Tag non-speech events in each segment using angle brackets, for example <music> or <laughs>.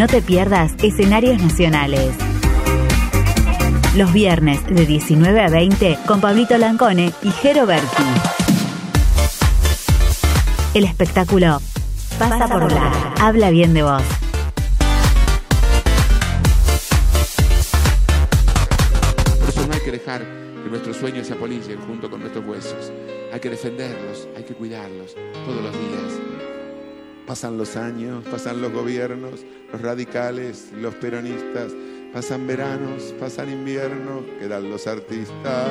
No te pierdas escenarios nacionales. Los viernes de 19 a 20 con Pablito Lancone y Jero Berti. El espectáculo pasa por la. Habla bien de vos. Por eso no hay que dejar que nuestros sueños se apolicen junto con nuestros huesos. Hay que defenderlos, hay que cuidarlos todos los días. Pasan los años, pasan los gobiernos, los radicales, los peronistas, pasan veranos, pasan inviernos, quedan los artistas,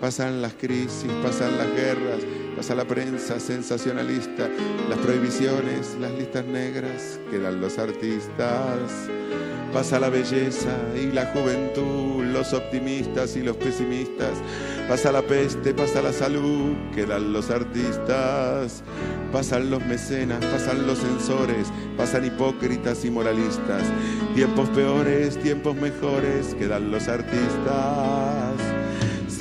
pasan las crisis, pasan las guerras, pasa la prensa sensacionalista, las prohibiciones, las listas negras, quedan los artistas. Pasa la belleza y la juventud, los optimistas y los pesimistas. Pasa la peste, pasa la salud, quedan los artistas. Pasan los mecenas, pasan los censores, pasan hipócritas y moralistas. Tiempos peores, tiempos mejores, quedan los artistas.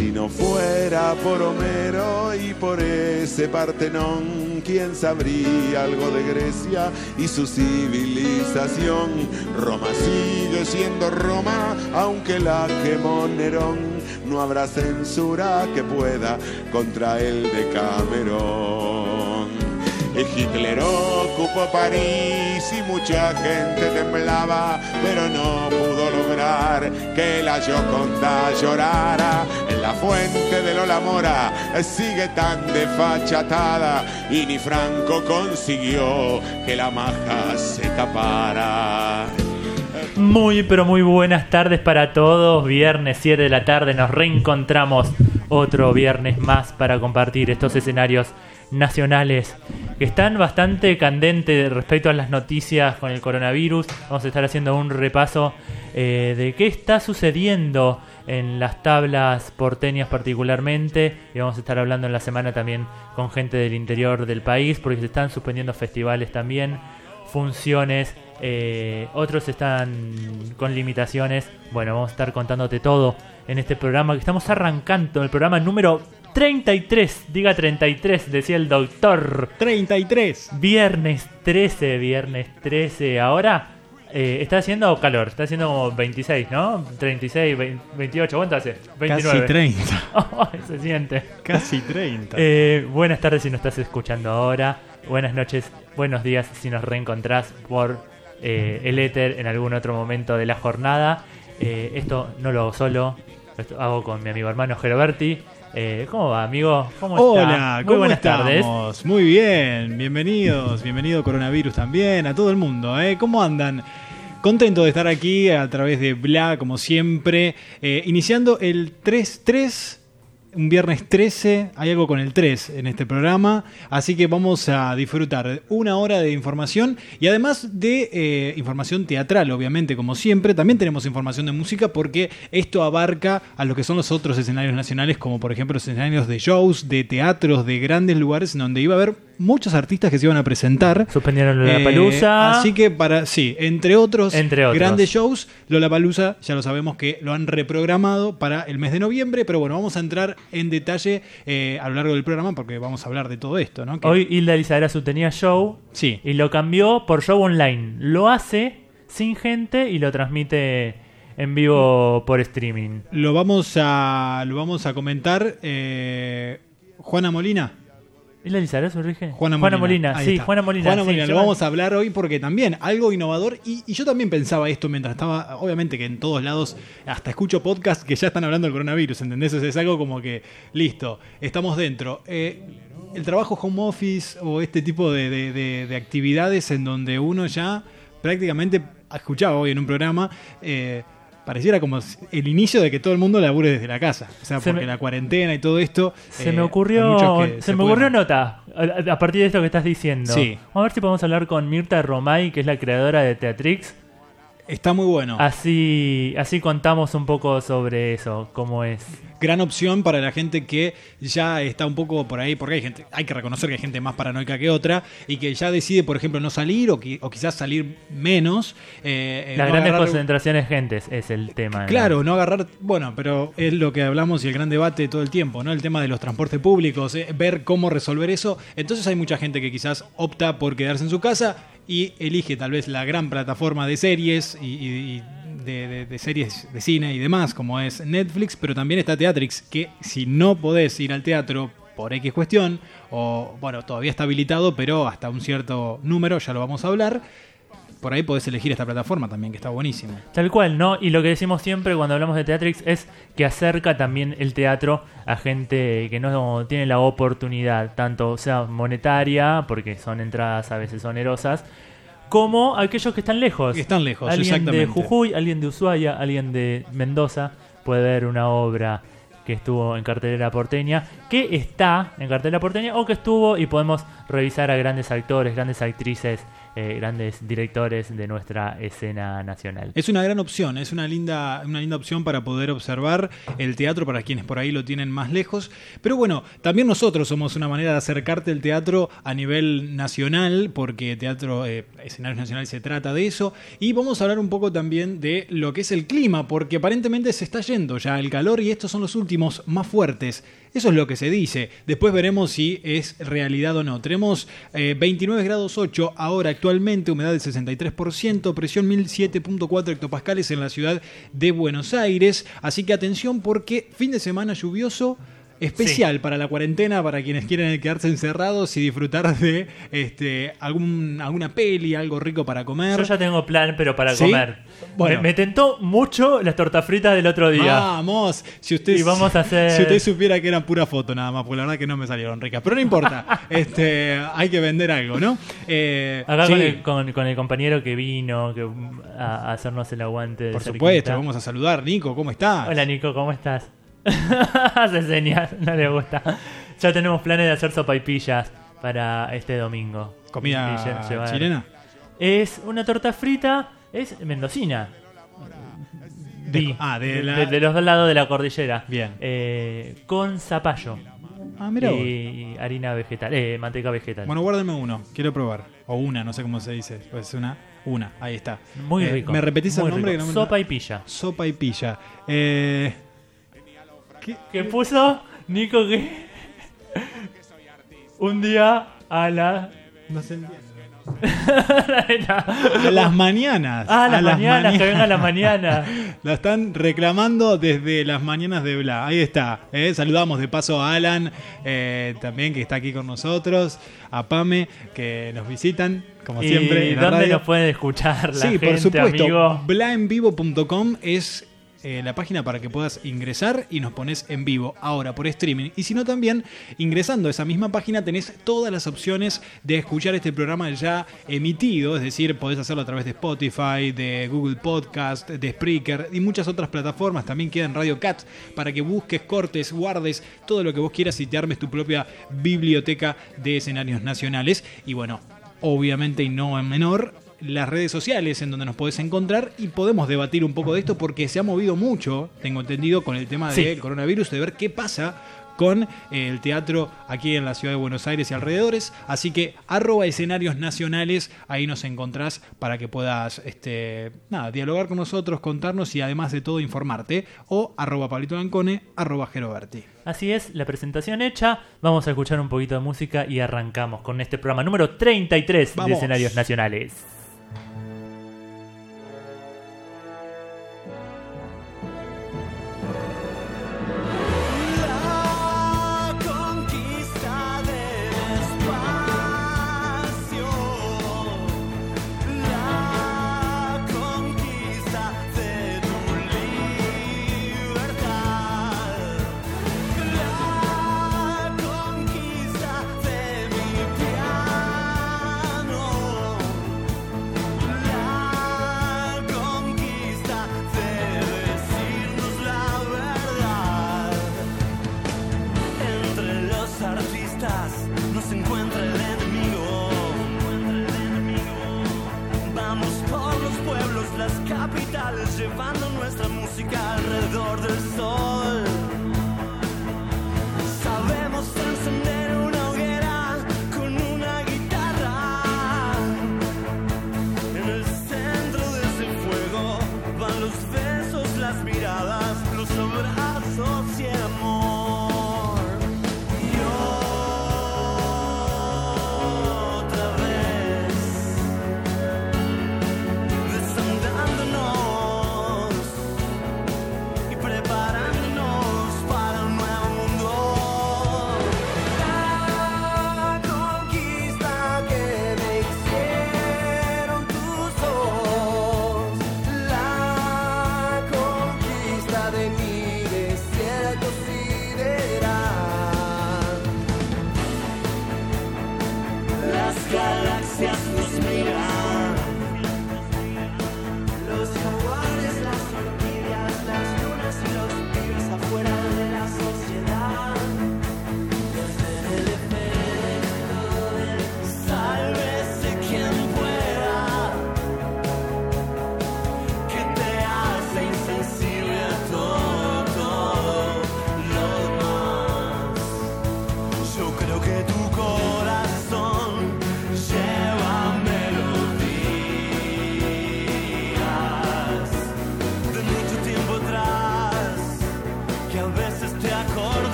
Si no fuera por Homero y por ese Partenón, ¿quién sabría algo de Grecia y su civilización? Roma sigue siendo Roma, aunque la quemó Nerón. No habrá censura que pueda contra el de Camerón. Hitler ocupó París y mucha gente temblaba, pero no pudo lograr que la Gioconda llorara. En la fuente de Lola Mora sigue tan desfachatada y ni Franco consiguió que la maja se tapara. Muy, pero muy buenas tardes para todos. Viernes 7 de la tarde nos reencontramos otro viernes más para compartir estos escenarios nacionales que están bastante candentes respecto a las noticias con el coronavirus. Vamos a estar haciendo un repaso eh, de qué está sucediendo en las tablas porteñas particularmente y vamos a estar hablando en la semana también con gente del interior del país porque se están suspendiendo festivales también, funciones, eh, otros están con limitaciones. Bueno, vamos a estar contándote todo en este programa que estamos arrancando, el programa número 33, diga 33, decía el doctor. 33. Viernes 13, viernes 13. Ahora eh, está haciendo calor, está haciendo como 26, ¿no? 36, 28, ¿cuánto hace? 29. Casi 30. <laughs> Oh, se siente. Casi 30. Eh, buenas tardes si nos estás escuchando ahora. Buenas noches, buenos días si nos reencontrás por eh, el éter en algún otro momento de la jornada. Eh, esto no lo hago solo, hago con mi amigo hermano Geroberti. Eh, ¿Cómo va, amigo? ¿Cómo Hola, está? Muy ¿cómo buenas estamos? tardes. Muy bien, bienvenidos, bienvenido coronavirus también, a todo el mundo, ¿eh? ¿Cómo andan? Contento de estar aquí a través de Bla, como siempre, eh, iniciando el 3-3, un viernes 13, hay algo con el 3 en este programa, así que vamos a disfrutar una hora de información y además de eh, información teatral, obviamente, como siempre, también tenemos información de música porque esto abarca a lo que son los otros escenarios nacionales, como por ejemplo los escenarios de shows, de teatros, de grandes lugares en donde iba a haber muchos artistas que se iban a presentar. Suspendieron la Eh, palusa. así que para, sí, entre otros, Entre otros. grandes shows, Lollapalooza ya lo sabemos que lo han reprogramado para el mes de noviembre, pero bueno, vamos a entrar en detalle eh, a lo largo del programa porque vamos a hablar de todo esto, ¿no? Que- Hoy Hilda Lizarazu tenía show sí, y lo cambió por show online. Lo hace sin gente y lo transmite en vivo por streaming. lo vamos a, lo vamos a comentar. eh, Juana Molina. ¿Hilda Lizarazu, Rige? Juana Molina. Ahí sí, está. Juana Molina. Juana sí, Molina, lo vamos a hablar hoy porque también algo innovador. Y, y yo también pensaba esto mientras estaba. Obviamente que en todos lados, hasta escucho podcasts que ya están hablando del coronavirus, ¿entendés? O sea, es algo como que, listo, estamos dentro. Eh, el trabajo home office o este tipo de, de- de- de actividades en donde uno ya prácticamente, escuchaba hoy en un programa, eh, pareciera como el inicio de que todo el mundo labure desde la casa. O sea, Se porque me- la cuarentena y todo esto. Se eh, me hay ocurrió, se me pueden- ocurrió nota a, a partir de esto que estás diciendo. Sí. Vamos a ver si podemos hablar con Mirta Romay, que es la creadora de Teatrix. Está muy bueno. Así, así contamos un poco sobre eso, cómo es. Gran opción para la gente que ya está un poco por ahí, porque hay gente, hay que reconocer que hay gente más paranoica que otra y que ya decide, por ejemplo, no salir o, qui- o quizás salir menos. eh, eh, Las no grandes agarrar- concentraciones gentes es el tema. ¿no? Claro, no agarrar, bueno, pero es lo que hablamos y el gran debate todo el tiempo, ¿no? El tema de los transportes públicos, eh, ver cómo resolver eso. Entonces hay mucha gente que quizás opta por quedarse en su casa y elige tal vez la gran plataforma de series y, y- y de, series de cine y demás, como es Netflix, pero también está Teatrix, que si no podés ir al teatro por X cuestión, o bueno, todavía está habilitado, pero hasta un cierto número, ya lo vamos a hablar, por ahí podés elegir esta plataforma también, que está buenísimo. Tal cual, ¿no? Y lo que decimos siempre cuando hablamos de Teatrix es que acerca también el teatro a gente que no tiene la oportunidad, tanto sea monetaria, porque son entradas a veces onerosas, como aquellos que están lejos. Que están lejos, alguien exactamente. de Jujuy, alguien de Ushuaia, alguien de Mendoza puede ver una obra que estuvo en cartelera porteña, que está en cartelera porteña o que estuvo y podemos revisar a grandes actores, grandes actrices, eh, grandes directores de nuestra escena nacional. Es una gran opción, es una linda, una linda opción para poder observar el teatro para quienes por ahí lo tienen más lejos. Pero bueno, también nosotros somos una manera de acercarte al teatro a nivel nacional, porque teatro, eh, escenarios nacionales se trata de eso. Y vamos a hablar un poco también de lo que es el clima, porque aparentemente se está yendo ya el calor y estos son los últimos más fuertes. Eso es lo que se dice. Después veremos si es realidad o no. Tenemos eh, 29 grados 8 ahora actualmente, humedad del 63%, presión 1007.4 hectopascales en la ciudad de Buenos Aires. Así que atención porque fin de semana lluvioso. Especial para la cuarentena, para quienes quieren quedarse encerrados y disfrutar de este, algún, alguna peli, algo rico para comer. Yo ya tengo plan, pero para ¿Sí? comer. Bueno. Me, me tentó mucho las tortas fritas del otro día. Vamos, si usted, Y vamos a <laughs> hacer- si usted supiera que eran pura foto nada más, porque la verdad que no me salieron ricas. Pero no importa, <laughs> este, hay que vender algo, ¿no? Eh, Acá sí, con, el, con- con el compañero que vino que, a, a hacernos el aguante. por supuesto, vamos a saludar. Nico, ¿cómo estás? Hola Nico, ¿cómo estás? <laughs> Hace señas, no le gusta. Ya tenemos planes de hacer sopaipillas para este domingo. ¿Comida Y llevar- chilena? Es una torta frita, es mendocina. Vi, ah, de la- de los dos lados de la cordillera. Bien. Eh, con zapallo. Ah, mira y harina vegetal, eh, manteca vegetal. Bueno, guárdame uno, quiero probar. O una, no sé cómo se dice. Pues una, una, ahí está. muy Eh, rico. ¿Me repetís el nombre? Que no me- Sopa y pilla. Sopa y pilla. Eh, ¿qué? Que puso Nico que un día a la No se entiende. <laughs> A las mañanas. Ah, las a mañanas, que venga a la mañana. <laughs> La están reclamando desde las mañanas de Bla. Ahí está. eh. Saludamos de paso a Alan, eh, también que está aquí con nosotros, a Pame, que nos visitan, como siempre. ¿Y en dónde nos puede escuchar la Sí, gente, por supuesto. Blaenvivo.com es eh, la página para que puedas ingresar y nos pones en vivo ahora por streaming. Y si no, también ingresando a esa misma página tenés todas las opciones de escuchar este programa ya emitido. Es decir, podés hacerlo a través de Spotify, de Google Podcast, de Spreaker y muchas otras plataformas. También queda en Radio Cat para que busques, cortes, guardes todo lo que vos quieras y te armes tu propia biblioteca de escenarios nacionales. Y bueno, obviamente y no en menor, las redes sociales en donde nos podés encontrar y podemos debatir un poco de esto porque se ha movido mucho, tengo entendido, con el tema Sí. del coronavirus, de ver qué pasa con eh, el teatro aquí en la ciudad de Buenos Aires y alrededores. Así que arroba escenarios nacionales, ahí nos encontrás para que puedas este, nada, dialogar con nosotros, contarnos y además de todo informarte. O arroba Pablito Lancone, arroba Geroberti. Así es, la presentación hecha. Vamos a escuchar un poquito de música y arrancamos con este programa número 33 de escenarios nacionales.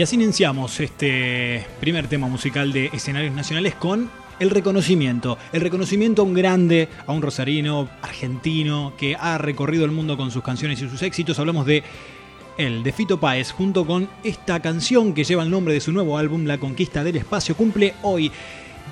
Y así iniciamos este primer tema musical de escenarios nacionales con el reconocimiento. El reconocimiento a un grande, a un rosarino, argentino, que ha recorrido el mundo con sus canciones y sus éxitos. Hablamos de él, de Fito Páez, junto con esta canción que lleva el nombre de su nuevo álbum, La Conquista del Espacio. Cumple hoy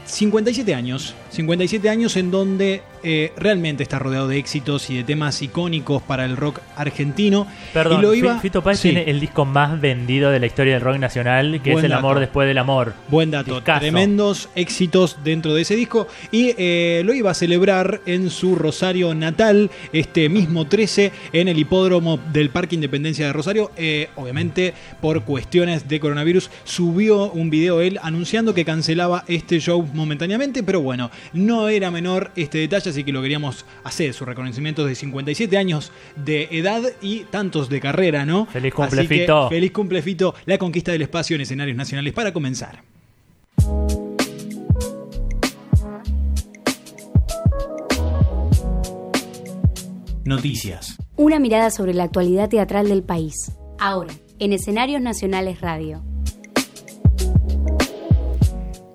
57 años. 57 años en donde eh, realmente está rodeado de éxitos y de temas icónicos para el rock argentino. Perdón, y lo Fi- iba... Fito Páez Sí. tiene el disco más vendido de la historia del rock nacional, que Buen es El amor después del amor. Buen dato, Discazo. tremendos éxitos dentro de ese disco y eh, lo iba a celebrar en su Rosario natal este mismo 13 en el hipódromo del Parque Independencia de Rosario. Eh, obviamente por cuestiones de coronavirus subió un video él anunciando que cancelaba este show momentáneamente, pero bueno, no era menor este detalle, así que lo queríamos hacer, su reconocimiento de 57 años de edad y tantos de carrera, ¿no? Feliz cumple, Así que, Fito. Feliz cumple, Fito. La conquista del espacio en escenarios nacionales para comenzar. Noticias. Una mirada sobre la actualidad teatral del país. Ahora, en Escenarios Nacionales Radio.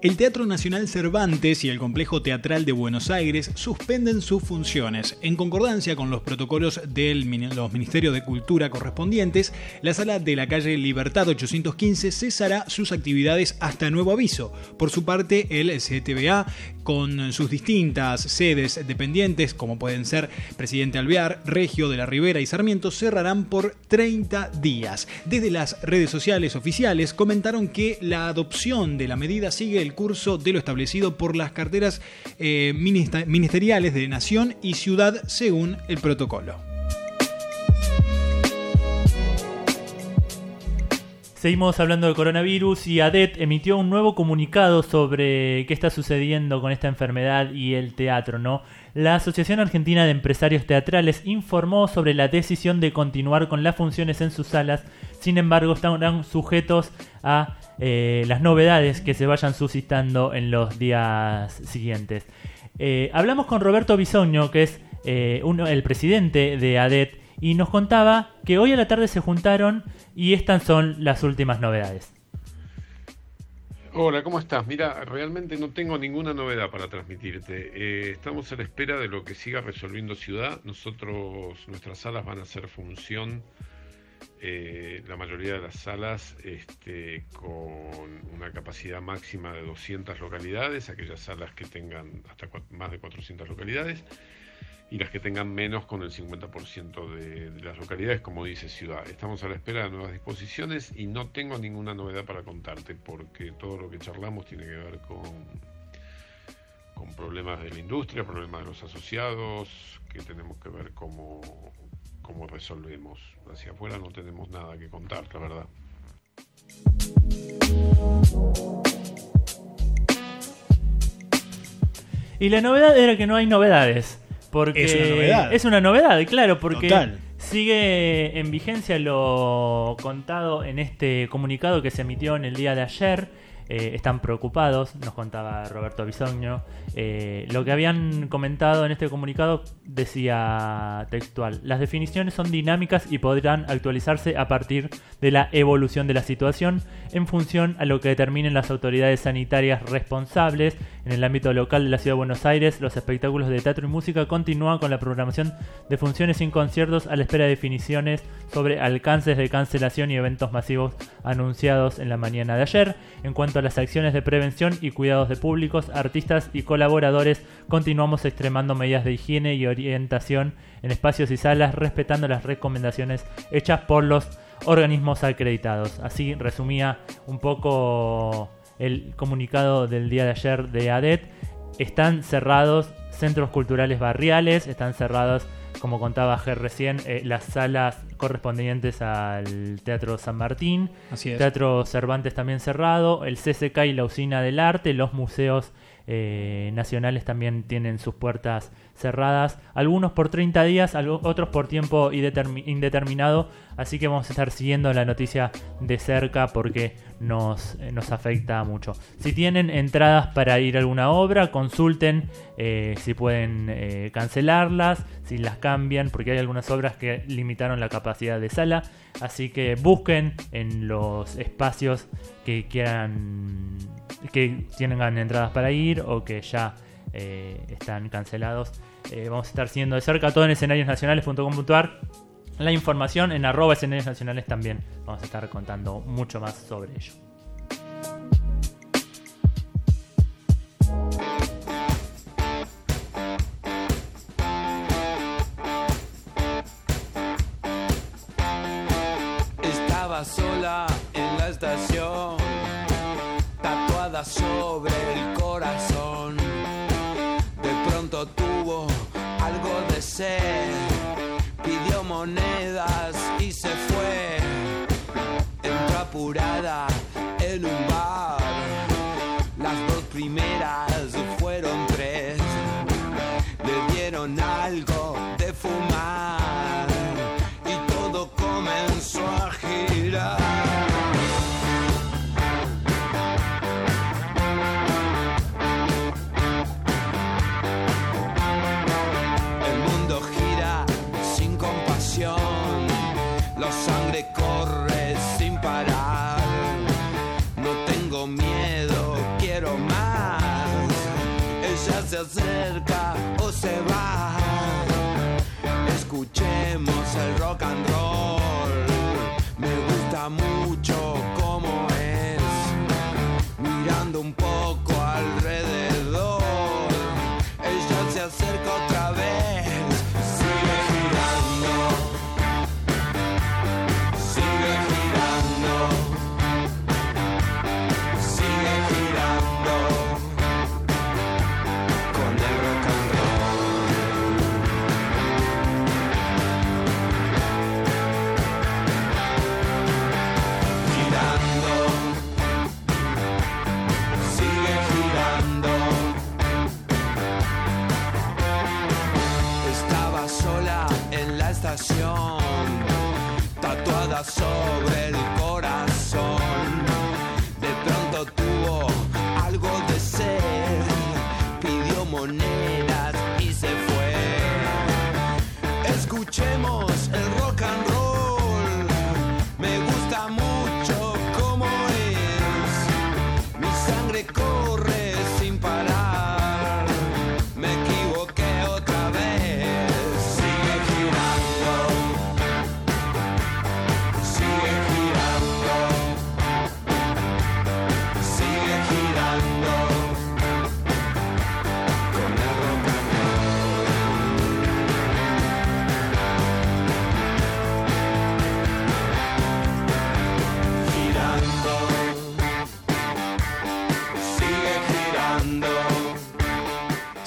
El Teatro Nacional Cervantes y el Complejo Teatral de Buenos Aires suspenden sus funciones. En concordancia con los protocolos de los Ministerios de Cultura correspondientes, la sala de la calle Libertad 815 cesará sus actividades hasta nuevo aviso. Por su parte, el CTBA, con sus distintas sedes dependientes, como pueden ser Presidente Alvear, Regio de la Ribera y Sarmiento, cerrarán por 30 días. Desde las redes sociales oficiales comentaron que la adopción de la medida sigue el curso de lo establecido por las carteras eh, ministeriales de Nación y Ciudad según el protocolo. Seguimos hablando del coronavirus y ADET emitió un nuevo comunicado sobre qué está sucediendo con esta enfermedad y el teatro, ¿no? La Asociación Argentina de Empresarios Teatrales informó sobre la decisión de continuar con las funciones en sus salas, sin embargo estarán sujetos a eh, las novedades que se vayan suscitando en los días siguientes. Eh, hablamos con Roberto Bisoño, que es eh, el presidente de ADET, y nos contaba que hoy a la tarde se juntaron y estas son las últimas novedades. Hola, ¿cómo estás? Mira, realmente no tengo ninguna novedad para transmitirte. Eh, estamos a la espera de lo que siga resolviendo Ciudad. Nosotros, nuestras salas van a hacer función, eh, la mayoría de las salas, este, con una capacidad máxima de 200 localidades, aquellas salas que tengan hasta más de 400 localidades, y las que tengan menos con el 50% de, de las localidades, como dice Ciudad. Estamos a la espera de nuevas disposiciones y no tengo ninguna novedad para contarte porque todo lo que charlamos tiene que ver con, con problemas de la industria, problemas de los asociados, que tenemos que ver cómo, cómo resolvemos. Hacia afuera no tenemos nada que contar, la verdad. Y la novedad era que no hay novedades. Porque Es una novedad. Es una novedad, claro, porque Total. sigue en vigencia lo contado en este comunicado que se emitió en el día de ayer. Eh, están preocupados, nos contaba Roberto Bisoño. Eh, lo que habían comentado en este comunicado decía textual, las definiciones son dinámicas y podrán actualizarse a partir de la evolución de la situación en función a lo que determinen las autoridades sanitarias responsables. En el ámbito local de la Ciudad de Buenos Aires, los espectáculos de teatro y música continúan con la programación de funciones sin conciertos a la espera de definiciones sobre alcances de cancelación y eventos masivos anunciados en la mañana de ayer. En cuanto a las acciones de prevención y cuidados de públicos, artistas y colaboradores, continuamos extremando medidas de higiene y orientación en espacios y salas, respetando las recomendaciones hechas por los organismos acreditados. Así resumía un poco el comunicado del día de ayer de ADET. Están cerrados centros culturales barriales, están cerrados, como contaba Ger recién, eh, las salas correspondientes al Teatro San Martín, Así es. Teatro Cervantes también cerrado, el CCK y la Usina del Arte, los museos eh, nacionales también tienen sus puertas cerradas, algunos por 30 días, otros por tiempo indetermi- indeterminado, así que vamos a estar siguiendo la noticia de cerca porque nos, eh, nos afecta mucho. Si tienen entradas para ir a alguna obra, consulten eh, si pueden eh, cancelarlas, si las cambian, porque hay algunas obras que limitaron la capacidad de sala, así que busquen en los espacios que quieran que tengan entradas para ir o que ya están cancelados. Vamos a estar siguiendo de cerca todo en escenariosnacionales.com.ar. La información en arroba escenarios nacionales también. Vamos a estar contando mucho más sobre ello. Estaba sola en la estación, tatuada sobre el corazón. De pronto tuvo algo de sed, apurada en las dos primeras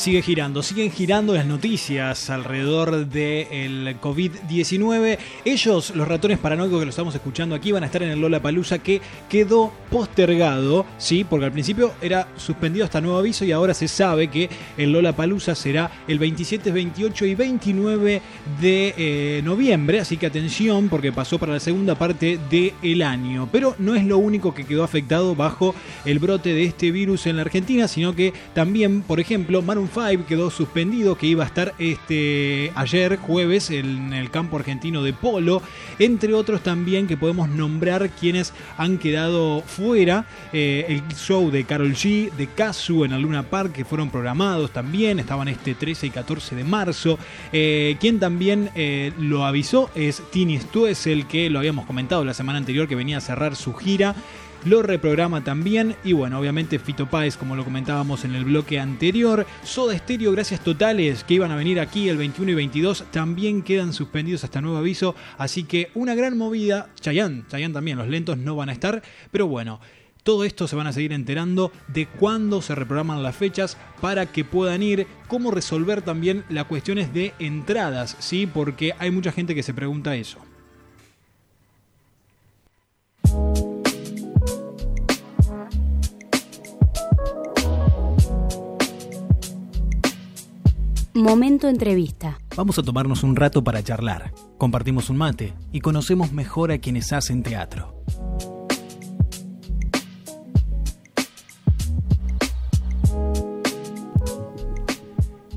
sigue girando, siguen girando las noticias alrededor del COVID-19. Ellos, los ratones paranoicos que lo estamos escuchando aquí, van a estar en el Lola Palusa que quedó postergado, ¿sí? Porque al principio era suspendido hasta nuevo aviso y ahora se sabe que el Lola Palusa será el 27, 28 y 29 de eh, noviembre. Así que atención, porque pasó para la segunda parte del año. Pero no es lo único que quedó afectado bajo el brote de este virus en la Argentina, sino que también, por ejemplo, Maroon 5 quedó suspendido, que iba a estar este ayer, jueves, en el campo argentino de polo, entre otros también que podemos nombrar quienes han quedado fuera, eh, el show de Carol G, de Kazu en la Luna Park, que fueron programados también, estaban este 13 y 14 de marzo, eh, quien también eh, lo avisó es Tini Stuessel, que lo habíamos comentado la semana anterior, que venía a cerrar su gira lo reprograma también y bueno, obviamente Fito Páez, como lo comentábamos en el bloque anterior, Soda Stereo, gracias totales que iban a venir aquí el 21 y 22, también quedan suspendidos hasta nuevo aviso, así que una gran movida, Chayanne, Chayanne también, los lentos no van a estar, pero bueno, todo esto se van a seguir enterando de cuándo se reprograman las fechas para que puedan ir, cómo resolver también las cuestiones de entradas, ¿sí? Porque hay mucha gente que se pregunta eso. Momento entrevista. Vamos a tomarnos un rato para charlar, compartimos un mate y conocemos mejor a quienes hacen teatro.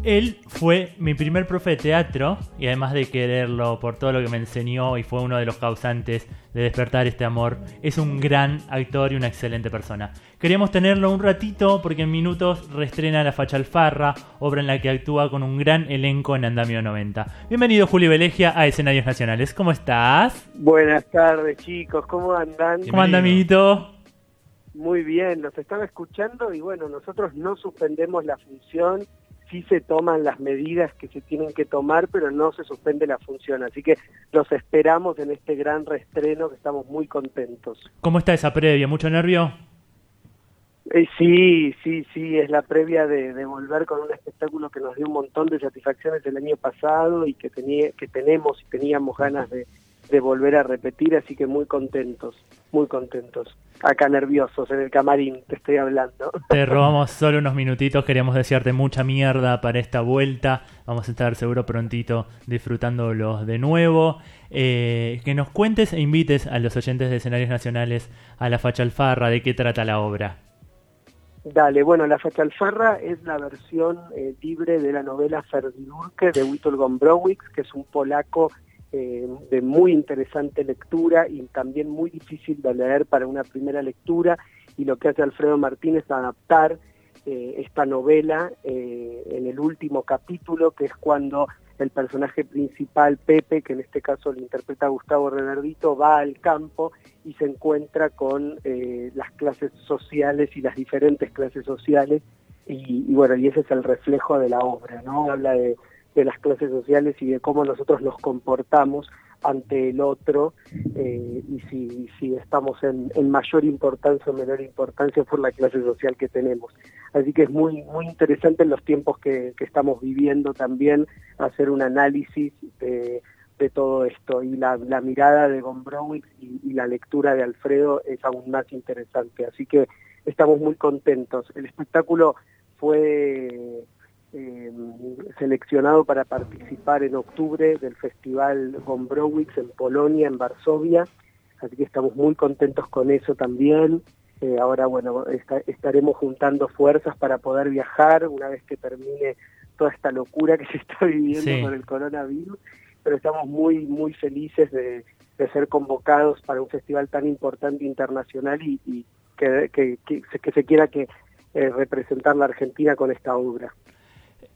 Él fue mi primer profe de teatro y además de quererlo por todo lo que me enseñó y fue uno de los causantes de despertar este amor, es un gran actor y una excelente persona. Queríamos tenerlo un ratito porque en minutos reestrena La Facha Alfarra, obra en la que actúa con un gran elenco en Andamio 90. Bienvenido Julio Velegia a Escenarios Nacionales, ¿cómo estás? Buenas tardes chicos, ¿cómo andan? ¿Cómo anda amiguito? Muy bien, los estaba escuchando y bueno, nosotros no suspendemos la función sí se toman las medidas que se tienen que tomar, pero no se suspende la función. Así que los esperamos en este gran reestreno que estamos muy contentos. ¿Cómo está esa previa? ¿Mucho nervio? Eh, sí, sí, sí, es la previa de, de, volver con un espectáculo que nos dio un montón de satisfacciones el año pasado y que, tenía, que tenemos y teníamos ganas de, de volver a repetir, así que muy contentos, muy contentos. Acá nerviosos en el camarín, te estoy hablando. <laughs> Te robamos solo unos minutitos, queríamos desearte mucha mierda para esta vuelta. Vamos a estar seguro prontito disfrutándolos de nuevo. Eh, que nos cuentes e invites a los oyentes de escenarios nacionales a la Facha Alfarra, de qué trata la obra. Dale, bueno, La Facha Alfarra es la versión eh, libre de la novela Ferdinurke de Witold Gombrowicz, que es un polaco eh, de muy interesante lectura y también muy difícil de leer para una primera lectura. Y lo que hace Alfredo Martínez es adaptar eh, esta novela eh, en el último capítulo que es cuando el personaje principal Pepe que en este caso lo interpreta Gustavo Renardito va al campo y se encuentra con las clases sociales y las diferentes clases sociales. Y, y bueno y ese es el reflejo de la obra no habla de de las clases sociales y de cómo nosotros nos comportamos ante el otro eh, y si, si estamos en, en, mayor importancia o menor importancia por la clase social que tenemos. Así que es muy, muy interesante en los tiempos que, que estamos viviendo también hacer un análisis de, de todo esto y la, la mirada de Gombrowicz y, y la lectura de Alfredo es aún más interesante. Así que estamos muy contentos. El espectáculo fue eh, seleccionado para participar en octubre del Festival Gombrowicz en Polonia, en Varsovia, así que estamos muy contentos con eso también. Eh, ahora, bueno, está, estaremos juntando fuerzas para poder viajar una vez que termine toda esta locura que <laughs> se está viviendo sí. con el coronavirus, pero estamos muy, muy felices de, de, ser convocados para un festival tan importante internacional y, y que, que, que, que, se quiera que eh, representar la Argentina con esta obra.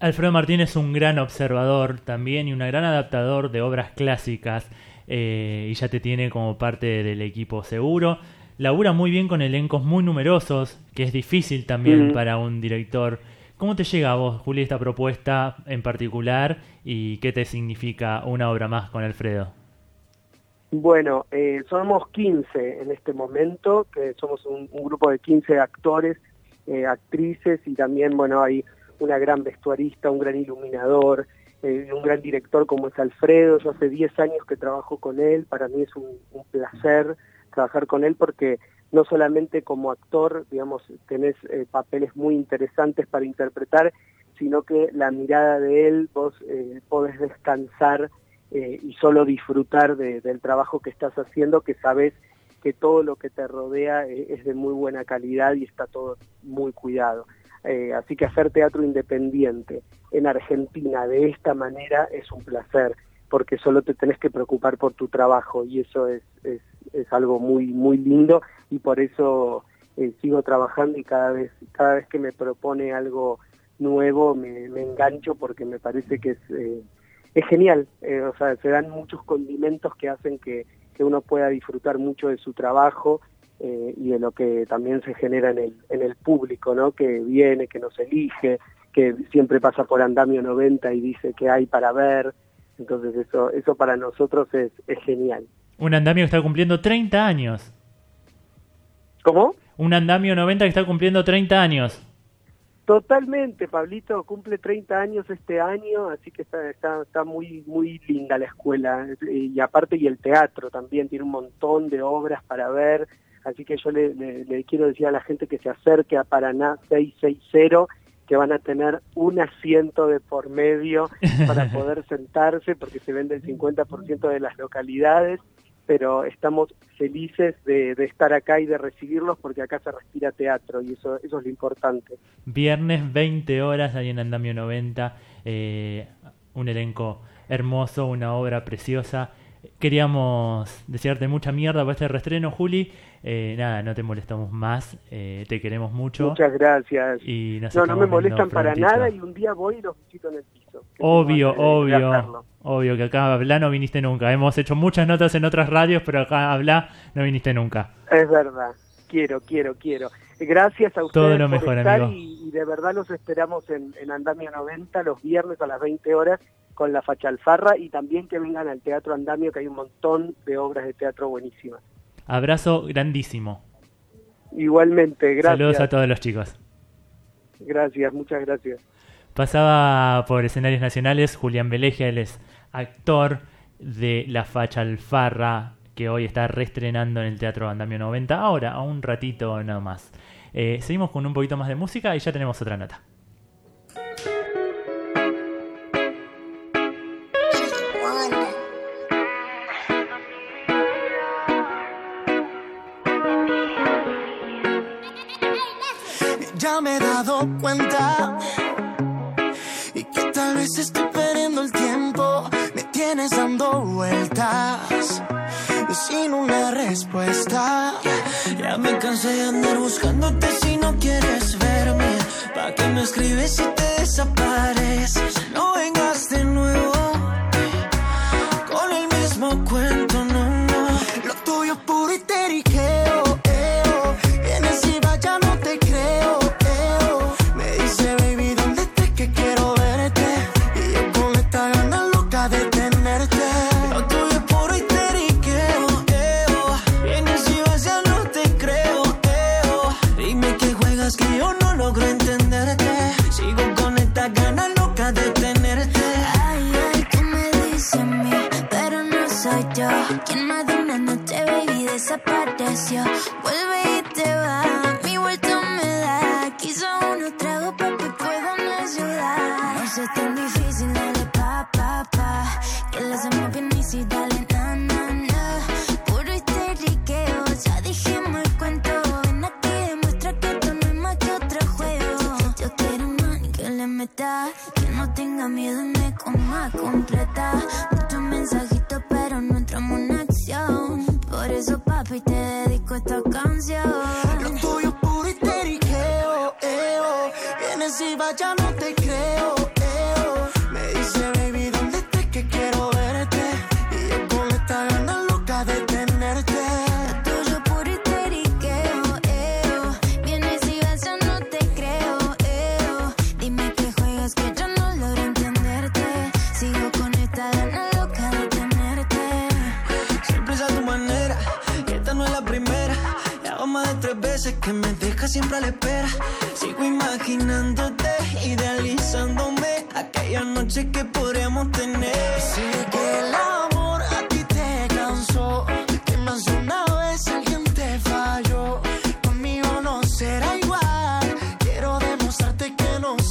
Alfredo Martínez es un gran observador también y un gran adaptador de obras clásicas eh, y ya te tiene como parte del equipo seguro. Labura muy bien con elencos muy numerosos, que es difícil también para un director. ¿Cómo te llega a vos, Juli, esta propuesta en particular y qué te significa una obra más con Alfredo? Bueno, eh, somos 15 en este momento, que somos un, un grupo de 15 actores, eh, actrices y también, bueno, hay una gran vestuarista, un gran iluminador, eh, un gran director como es Alfredo. Yo hace 10 años que trabajo con él, para mí es un, placer trabajar con él porque no solamente como actor, digamos, tenés eh, papeles muy interesantes para interpretar, sino que la mirada de él vos eh, podés descansar y solo disfrutar de- del trabajo que estás haciendo, que sabes que todo lo que te rodea es de muy buena calidad y está todo muy cuidado. Eh, así que hacer teatro independiente en Argentina de esta manera es un placer, porque solo te tenés que preocupar por tu trabajo y eso es, es, es algo muy, muy lindo y por eso eh, sigo trabajando y cada vez, cada vez que me propone algo nuevo me, me engancho porque me parece que es, eh, es genial. O sea, se dan muchos condimentos que hacen que, que uno pueda disfrutar mucho de su trabajo eh, y de lo que también se genera en el, en el público, ¿no? Que viene, que nos elige, que siempre pasa por andamio 90 y dice que hay para ver. Entonces eso, eso para nosotros es, es genial. Un andamio que está cumpliendo 30 años. ¿Cómo? Un andamio 90 que está cumpliendo 30 años. Totalmente, Pablito cumple 30 años este año, así que está, está, está muy, muy linda la escuela. Y aparte y el teatro también, tiene un montón de obras para ver. Así que yo le, le- le quiero decir a la gente que se acerque a Paraná 660, que van a tener un asiento de por medio <laughs> para poder sentarse, porque se vende el 50% de las localidades, pero estamos felices de, de estar acá y de recibirlos, porque acá se respira teatro y eso, eso es lo importante. Viernes 20 horas ahí en Andamio 90. eh, un elenco hermoso, una obra preciosa. Queríamos desearte mucha mierda por este restreno, Juli. Eh, nada, no te molestamos más. eh, te queremos mucho. Muchas gracias. Y No, no me molestan para nada y un día voy y los visito en el piso. Obvio, obvio. Obvio que acá a hablar no viniste nunca. Hemos hecho muchas notas en otras radios, pero acá a hablar no viniste nunca. Es verdad. Quiero, quiero, quiero. Gracias a ustedes Todo lo por mejor, estar amigo. y, y de verdad los esperamos en, en Andamio 90 los viernes a las 20 horas con la Facha Alfarra y también que vengan al Teatro Andamio que hay un montón de obras de teatro buenísimas. Abrazo grandísimo. Igualmente, gracias. Saludos a todos los chicos. Gracias, muchas gracias. Pasaba por escenarios nacionales Julián Belegia, él es actor de La Facha Alfarra, que hoy está reestrenando en el Teatro Andamio 90, ahora, a un ratito nada más. Eh, seguimos con un poquito más de música y ya tenemos otra nota. Me he dado cuenta y que tal vez estoy perdiendo el tiempo. Me tienes dando vueltas y sin una respuesta. Ya me cansé de andar buscándote si no quieres verme. ¿Pa' qué me escribes si te desapareces?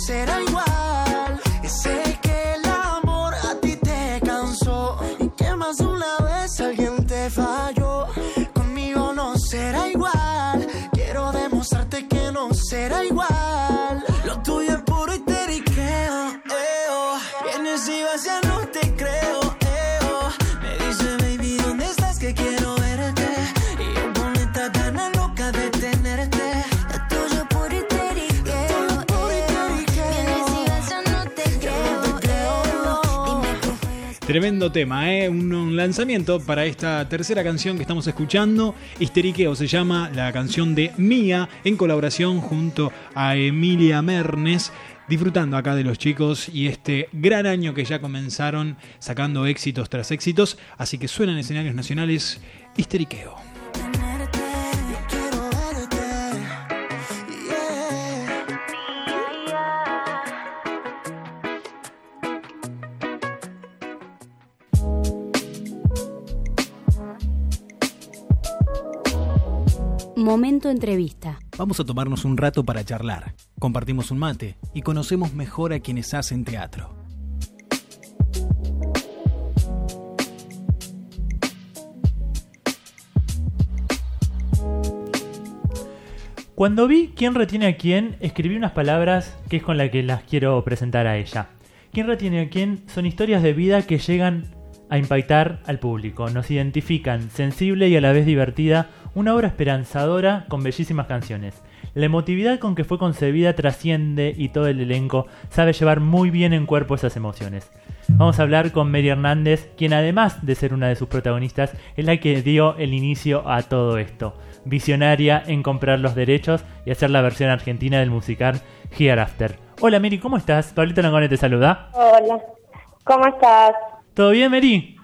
Será igual. Sé que el amor a ti te cansó y que más de una vez alguien te falló. Conmigo no será igual, quiero demostrarte que no será igual. Tremendo tema, ¿eh? un, lanzamiento para esta tercera canción que estamos escuchando. Histeriqueo se llama la canción de Mía en colaboración junto a Emilia Mernes. Disfrutando acá de los chicos y este gran año que ya comenzaron sacando éxitos tras éxitos. Así que suenan escenarios nacionales Histeriqueo. Momento entrevista. Vamos a tomarnos un rato para charlar. Compartimos un mate y conocemos mejor a quienes hacen teatro. Cuando vi quién retiene a quién, escribí unas palabras que es con las que las quiero presentar a ella. ¿Quién retiene a quién? Son historias de vida que llegan a impactar al público. Nos identifican, sensible y a la vez divertida, una obra esperanzadora con bellísimas canciones. La emotividad con que fue concebida trasciende y todo el elenco sabe llevar muy bien en cuerpo esas emociones. Vamos a hablar con Mary Hernández, quien además de ser una de sus protagonistas, es la que dio el inicio a todo esto. Visionaria en comprar los derechos y hacer la versión argentina del musical Hereafter. Hola Mary, ¿cómo estás? Pablito Langone te saluda. Hola, ¿cómo estás? ¿Todo bien, Mary?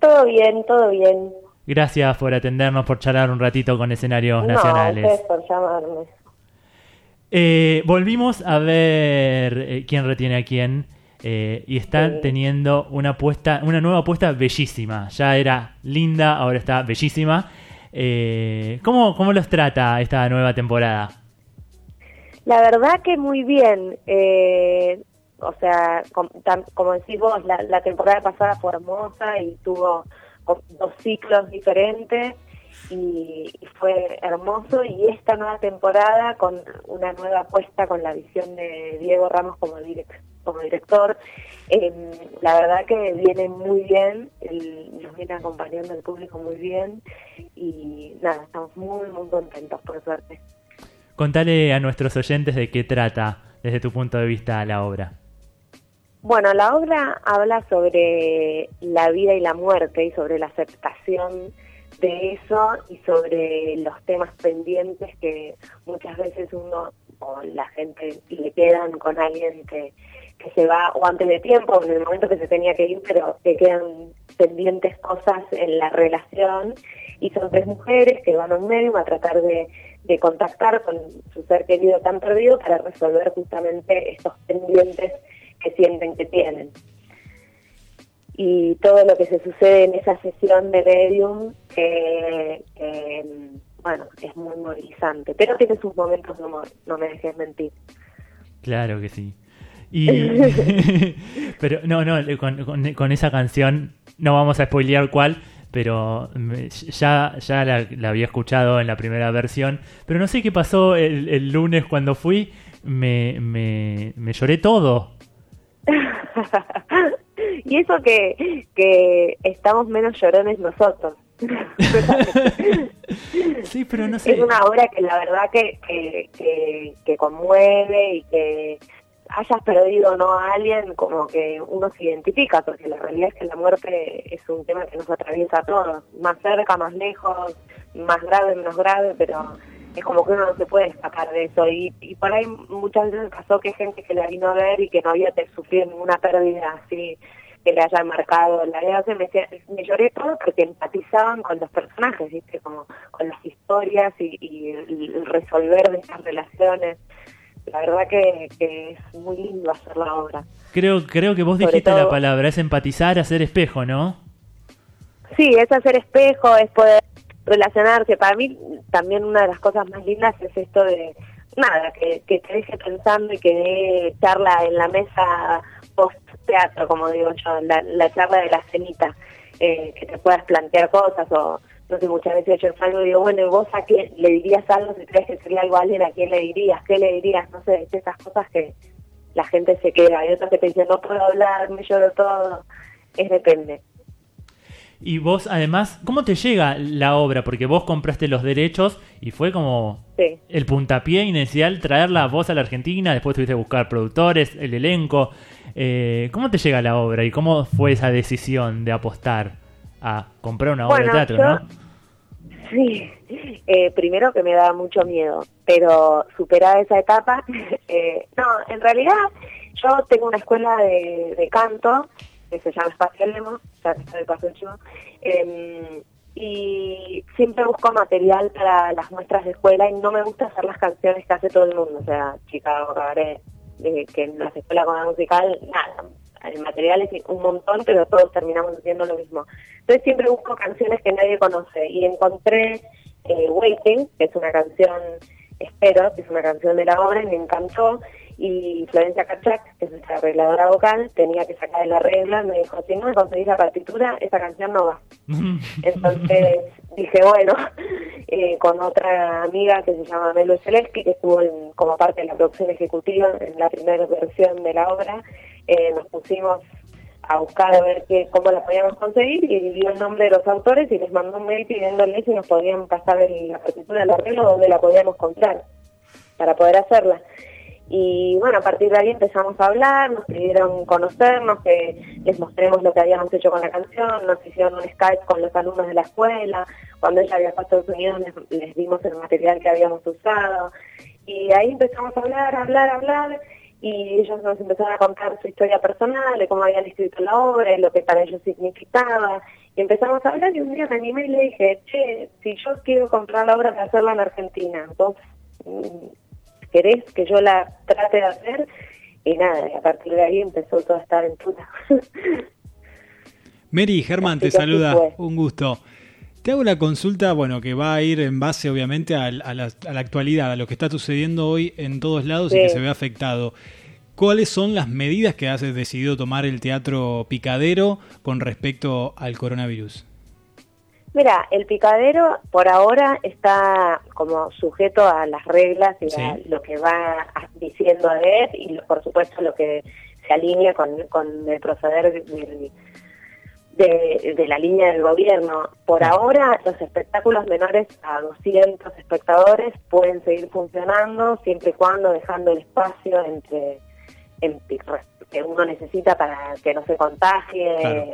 Todo bien, todo bien. Gracias por atendernos, por charlar un ratito con escenarios No, nacionales. ustedes por llamarme. Eh, volvimos a ver eh, quién retiene a quién. eh, y están Sí. teniendo una apuesta, una nueva apuesta bellísima. Ya era linda, ahora está bellísima. Eh, ¿cómo, ¿Cómo los trata esta nueva temporada? La verdad que muy bien. eh, o sea, com- tam- como decís vos, la, la temporada pasada fue hermosa y tuvo dos ciclos diferentes y, fue hermoso. Y esta nueva temporada con una nueva apuesta con la visión de Diego Ramos como, direc- como director, eh, la verdad que viene muy bien, el- nos viene acompañando el público muy bien y nada, estamos muy, muy contentos por suerte. Contale a nuestros oyentes de qué trata, desde tu punto de vista, la obra. Bueno, la obra habla sobre la vida y la muerte y sobre la aceptación de eso y sobre los temas pendientes que muchas veces uno o la gente le quedan con alguien que, que se va o antes de tiempo en el momento que se tenía que ir, pero que quedan pendientes cosas en la relación. Y son tres mujeres que van a un medium a tratar de, de contactar con su ser querido tan perdido para resolver justamente estos pendientes que sienten que tienen. Y todo lo que se sucede en esa sesión de medium, que, que, bueno, es muy movilizante, pero tiene sus momentos de humor, no me dejes mentir. Claro que sí. Y... <laughs> <laughs> pero no, no, con, con- con esa canción no vamos a spoilear cuál, pero me- ya, ya la, la había escuchado en la primera versión, pero no sé qué pasó el, el lunes cuando fui, me, me, me lloré todo. <laughs> y eso que, que estamos menos llorones nosotros. <laughs> Sí, pero no sé. Es una obra que la verdad que, que, que, que conmueve y que hayas perdido o no a alguien, como que uno se identifica, porque la realidad es que la muerte es un tema que nos atraviesa a todos, más cerca, más lejos, más grave, menos grave, pero es como que uno no se puede escapar de eso. Y, y por ahí muchas veces pasó que gente que la vino a ver y que no había sufrido ninguna pérdida así que le haya marcado la vida. me, decía- me lloré todo porque empatizaban con los personajes, ¿viste? Como con las historias y, y el resolver de esas relaciones. La verdad que, que es muy lindo hacer la obra. Creo, creo que vos Sobre dijiste la palabra, es empatizar, hacer espejo, ¿no? Sí, es hacer espejo, es poder relacionarse. Para mí también una de las cosas más lindas es esto de, nada, que, te deje pensando y que dé charla en la mesa post-teatro, como digo yo, la, la charla de la cenita, eh, que te puedas plantear cosas o, no sé, muchas veces yo salgo y digo, bueno, ¿y vos a quién le dirías algo si crees que sería algo a alguien? ¿A quién le dirías? ¿Qué le dirías? No sé, es esas cosas que la gente se queda. Hay otras que te dicen, no puedo hablar, me lloro todo. Es depende. Y vos, además, ¿cómo te llega la obra? Porque vos compraste los derechos y fue como Sí. el puntapié inicial traerla vos a la Argentina, después tuviste que buscar productores, el elenco. Eh, ¿Cómo te llega la obra y cómo fue esa decisión de apostar a comprar una obra de teatro, yo- no? Sí, eh, primero que me daba mucho miedo, pero superada esa etapa, <laughs> eh, no, en realidad yo tengo una escuela de, de canto que se llama Espacio Lemos, ya que está de paso chivo, em, y siempre busco material para las muestras de escuela y no me gusta hacer las canciones que hace todo el mundo, o sea, Chicago Cabaret, eh, que en las escuelas con la musical, nada, el material es un montón, pero todos terminamos haciendo lo mismo. Entonces siempre busco canciones que nadie conoce y encontré eh, Waiting, que es una canción, espero, que es una canción de la obra y me encantó. Y Florencia Kachak, que es nuestra arregladora vocal, tenía que sacar el arreglo y me dijo, si no me conseguís la partitura, esa canción no va. <laughs> Entonces dije, bueno, <laughs> eh, con otra amiga que se llama Melu Zeleski, que estuvo en- como parte de la producción ejecutiva en la primera versión de la obra, eh, nos pusimos a buscar a ver qué, cómo la podíamos conseguir y dio el nombre de los autores y les mandó un mail pidiéndoles si nos podían pasar el- la partitura del arreglo donde la podíamos comprar para poder hacerla. Y bueno, a partir de ahí empezamos a hablar, nos pidieron conocernos, que les mostremos lo que habíamos hecho con la canción, nos hicieron un Skype con los alumnos de la escuela, cuando ella había pasado a Estados Unidos les, les dimos el material que habíamos usado. Y ahí empezamos a hablar, hablar, hablar, y ellos nos empezaron a contar su historia personal, de cómo habían escrito la obra y lo que para ellos significaba. Y empezamos a hablar y un día me animé y le dije, che, si yo quiero comprar la obra para hacerla en Argentina, vos mm, querés que yo la trate de hacer y nada, y a partir de ahí empezó toda esta aventura. <laughs> Mary, Germán, te Así saluda, un gusto. Te hago una consulta, bueno, que va a ir en base obviamente a, la, a la actualidad, a lo que está sucediendo hoy en todos lados y que se ve afectado. ¿Cuáles son las medidas que has decidido tomar el teatro Picadero con respecto al coronavirus? Mira, el picadero por ahora está como sujeto a las reglas y a lo que va a- diciendo ADES y por supuesto lo que se alinea con, con el proceder del- de, de la línea del gobierno. Por ahora los espectáculos menores a 200 espectadores pueden seguir funcionando siempre y cuando dejando el espacio entre en- que uno necesita para que no se contagie, Claro.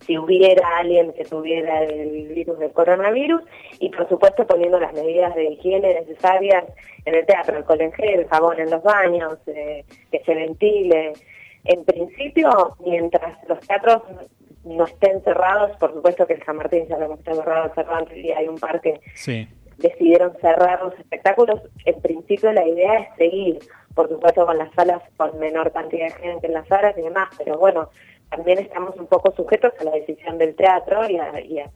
Si hubiera alguien que tuviera el virus del coronavirus y por supuesto poniendo las medidas de higiene necesarias en el teatro, alcohol en gel, jabón en los baños, eh, que se ventile. En principio, mientras los teatros no estén cerrados, por supuesto que el San Martín ya lo hemos cerrado, cerrado y hay un parque Sí. decidieron cerrar los espectáculos, en principio la idea es seguir, por supuesto con las salas con menor cantidad de gente en las salas y demás, pero bueno, también estamos un poco sujetos a la decisión del teatro y a, y a,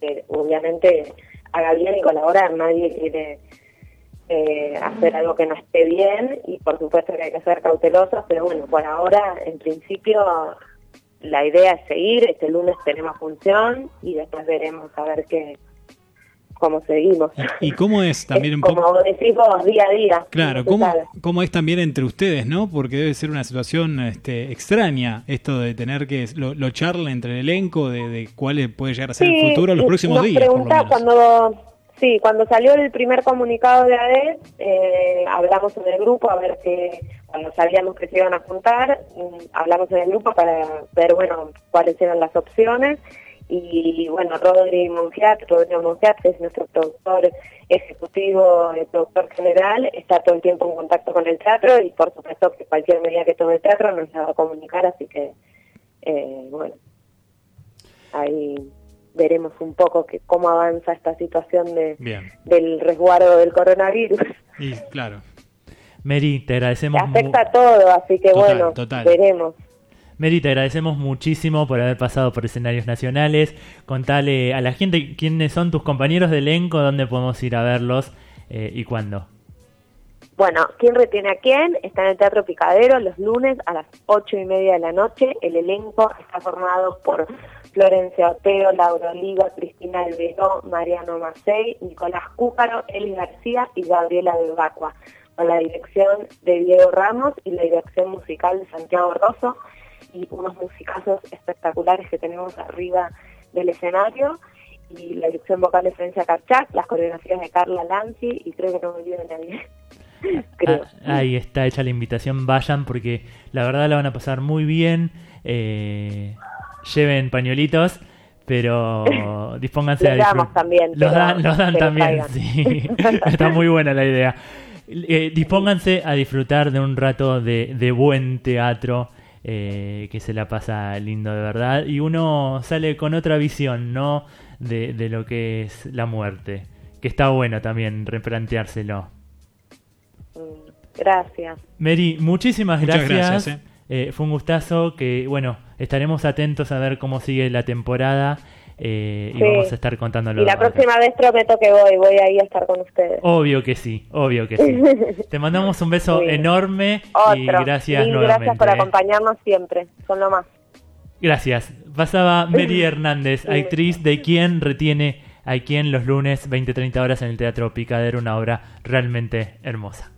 que obviamente haga bien y colaborar, nadie quiere eh, hacer algo que no esté bien y por supuesto que hay que ser cautelosos, pero bueno, por ahora en principio la idea es seguir, este lunes tenemos función y después veremos a ver qué cómo seguimos. ¿Y cómo es <laughs> también Es un poco... como decís vos, día a día. Claro, ¿cómo. ¿cómo es también entre ustedes, no? Porque debe ser una situación este, extraña esto de tener que lo, lo charla entre el elenco de, de cuál puede llegar a ser el futuro los próximos nos días. por lo pregunta menos. cuando sí cuando salió el primer comunicado de ADES eh, hablamos en el grupo a ver que cuando sabíamos que se iban a juntar mm, hablamos en el grupo para ver bueno cuáles eran las opciones y bueno Rodri Monfiat Rodrigo Monfiat que es nuestro productor ejecutivo el productor general está todo el tiempo en contacto con el teatro y por supuesto que cualquier medida que tome el teatro nos la va a comunicar así que eh, bueno, ahí veremos un poco que cómo avanza esta situación de, Bien. del resguardo del coronavirus. Y claro. Mary, te agradecemos. mu- afecta a todo, así que Total, bueno, total. veremos. Mary, te agradecemos muchísimo por haber pasado por escenarios nacionales. Contale a la gente quiénes son tus compañeros de elenco, dónde podemos ir a verlos eh, y cuándo. Bueno, ¿quién retiene a quién? Está en el Teatro Picadero los lunes a las ocho y media de la noche. El elenco está formado por Florencia Otero, Laura Oliva, Cristina Alberó, Mariano Macei, Nicolás Cúcaro, Eli García y Gabriela Belbacua, con la dirección de Diego Ramos y la dirección musical de Santiago Rosso y unos musicazos espectaculares que tenemos arriba del escenario y la dirección vocal de Florencia Carchac, las coreografías de Carla Lanzi y creo que no me olvido de nadie. <laughs> creo. Ah, ahí está hecha la invitación, vayan porque la verdad la van a pasar muy bien. eh, lleven pañuelitos, pero <laughs> dispónganse a damos disfrutar. también, Los dan, los dan también, sí. <laughs> está muy buena la idea. Eh, dispónganse a disfrutar de un rato de, de buen teatro. Eh, que se la pasa lindo de verdad. Y uno sale con otra visión no de, de lo que es la muerte que está bueno también replanteárselo. Gracias. Mary, muchísimas Muchas gracias. gracias, Eh, fue un gustazo que, bueno, estaremos atentos a ver cómo sigue la temporada eh, y vamos a estar contándolo. Y la acá. próxima vez prometo que voy, voy ahí a estar con ustedes. Obvio que sí, obvio que sí. <laughs> Te mandamos un beso enorme y gracias nuevamente. gracias por eh. acompañarnos siempre. Son lo más. Gracias. Pasaba Mary <laughs> Hernández, actriz de quien retiene a quien los lunes 20-30 horas en el Teatro Picadero, una obra realmente hermosa.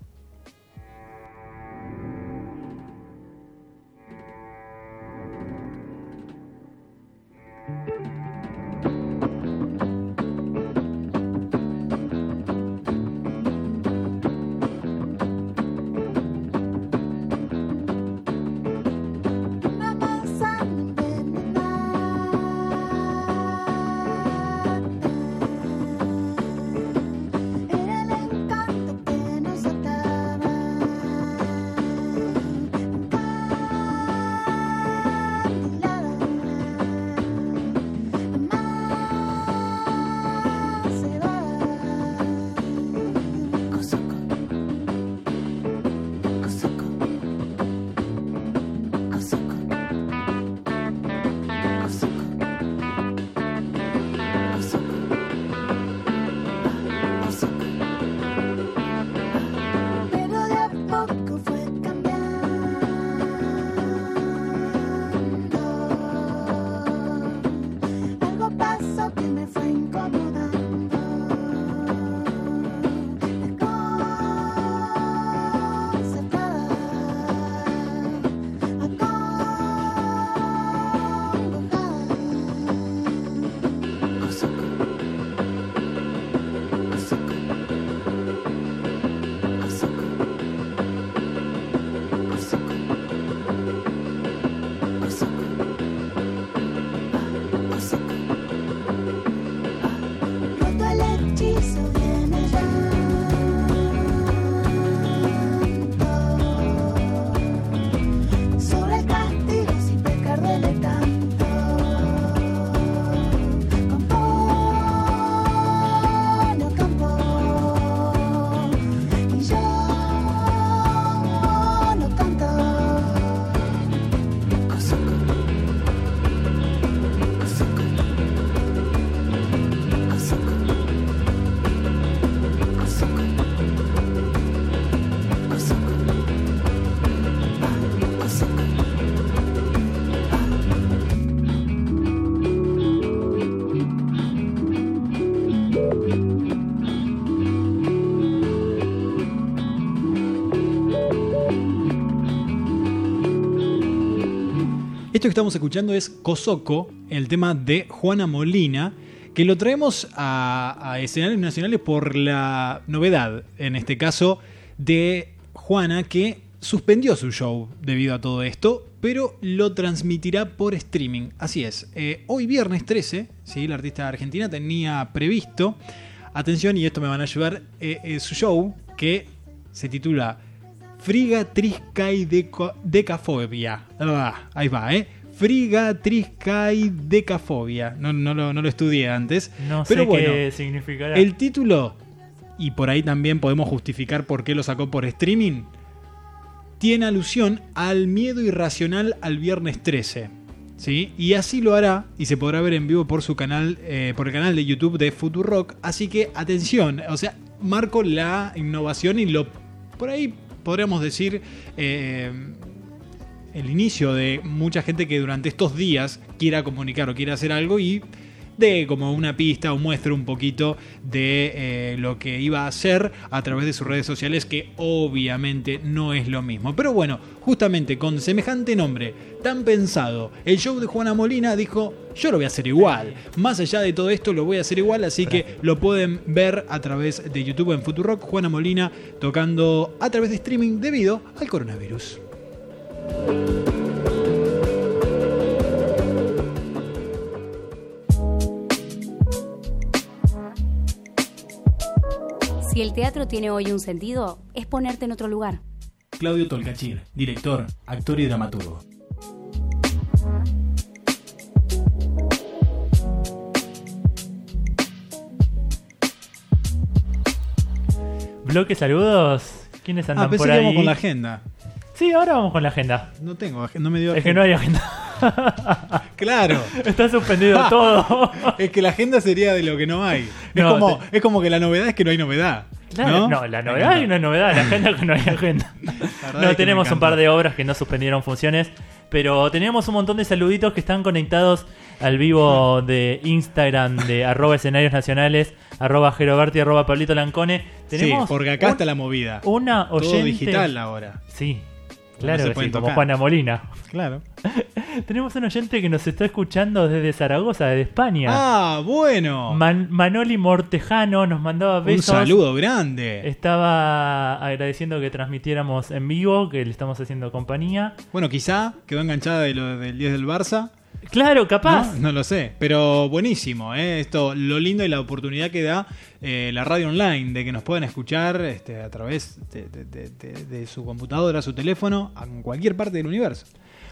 Esto que estamos escuchando es Cosoco, el tema de Juana Molina, que lo traemos a, escenarios nacionales por la novedad, en este caso, de Juana, que suspendió su show debido a todo esto, pero lo transmitirá por streaming. Así es, eh, hoy viernes 13, ¿sí? la artista argentina tenía previsto, atención, y esto me van a ayudar, eh, eh, su show que se titula Friga, y decafobia. Ah, ahí va, ¿eh? Frigatriscaidecafobia. No, no, lo, no lo estudié antes. No pero sé bueno, qué significará. el título, y por ahí también podemos justificar por qué lo sacó por streaming, tiene alusión al miedo irracional al viernes 13. ¿Sí? Y así lo hará y se podrá ver en vivo por su canal, eh, por el canal de YouTube de Futurock. Así que atención, o sea, marco la innovación y lo por ahí podríamos decir eh, el inicio de mucha gente que durante estos días quiera comunicar o quiera hacer algo y de como una pista o muestra un poquito de eh, lo que iba a hacer a través de sus redes sociales, que obviamente no es lo mismo. Pero bueno, justamente con semejante nombre tan pensado, el show de Juana Molina dijo, yo lo voy a hacer igual. Más allá de todo esto, lo voy a hacer igual, así que lo pueden ver a través de YouTube en Futurock, Juana Molina tocando a través de streaming debido al coronavirus. Si el teatro tiene hoy un sentido, es ponerte en otro lugar. Claudio Tolcachir, director, actor y dramaturgo. Bloque saludos. ¿Quiénes andan Ah, pensé por que ahí? íbamos con la agenda. Sí, ahora vamos con la agenda. No tengo, ag- no me dio Es que no hay agenda. <laughs> Claro. Está suspendido <laughs> todo. es que la agenda sería de lo que no hay. Es, No, como, es como que la novedad es que no hay novedad. Claro, ¿no? no, la novedad hay una novedad, la agenda que no hay agenda. <laughs> No, es tenemos un par de obras que no suspendieron funciones, pero teníamos un montón de saluditos que están conectados al vivo de Instagram de arroba escenarios nacionales, arroba Geroberti, arroba Pablito Lancone. Tenemos sí, porque acá un- está la movida. una Todo oyente- digital ahora. Sí, No claro se sí, como. Juana Molina. Claro. <laughs> Tenemos un oyente que nos está escuchando desde Zaragoza, desde España. Ah, bueno. Man- Manoli Mortejano nos mandaba Un besos. saludo grande. Estaba agradeciendo que transmitiéramos en vivo, que le estamos haciendo compañía. Bueno, quizá quedó enganchada de lo del 10 del Barça. Claro, capaz. No, No lo sé, pero buenísimo, ¿eh? Esto, lo lindo y la oportunidad que da eh, la radio online, de que nos puedan escuchar este, a través de, de- de- de- de su computadora, su teléfono, en cualquier parte del universo.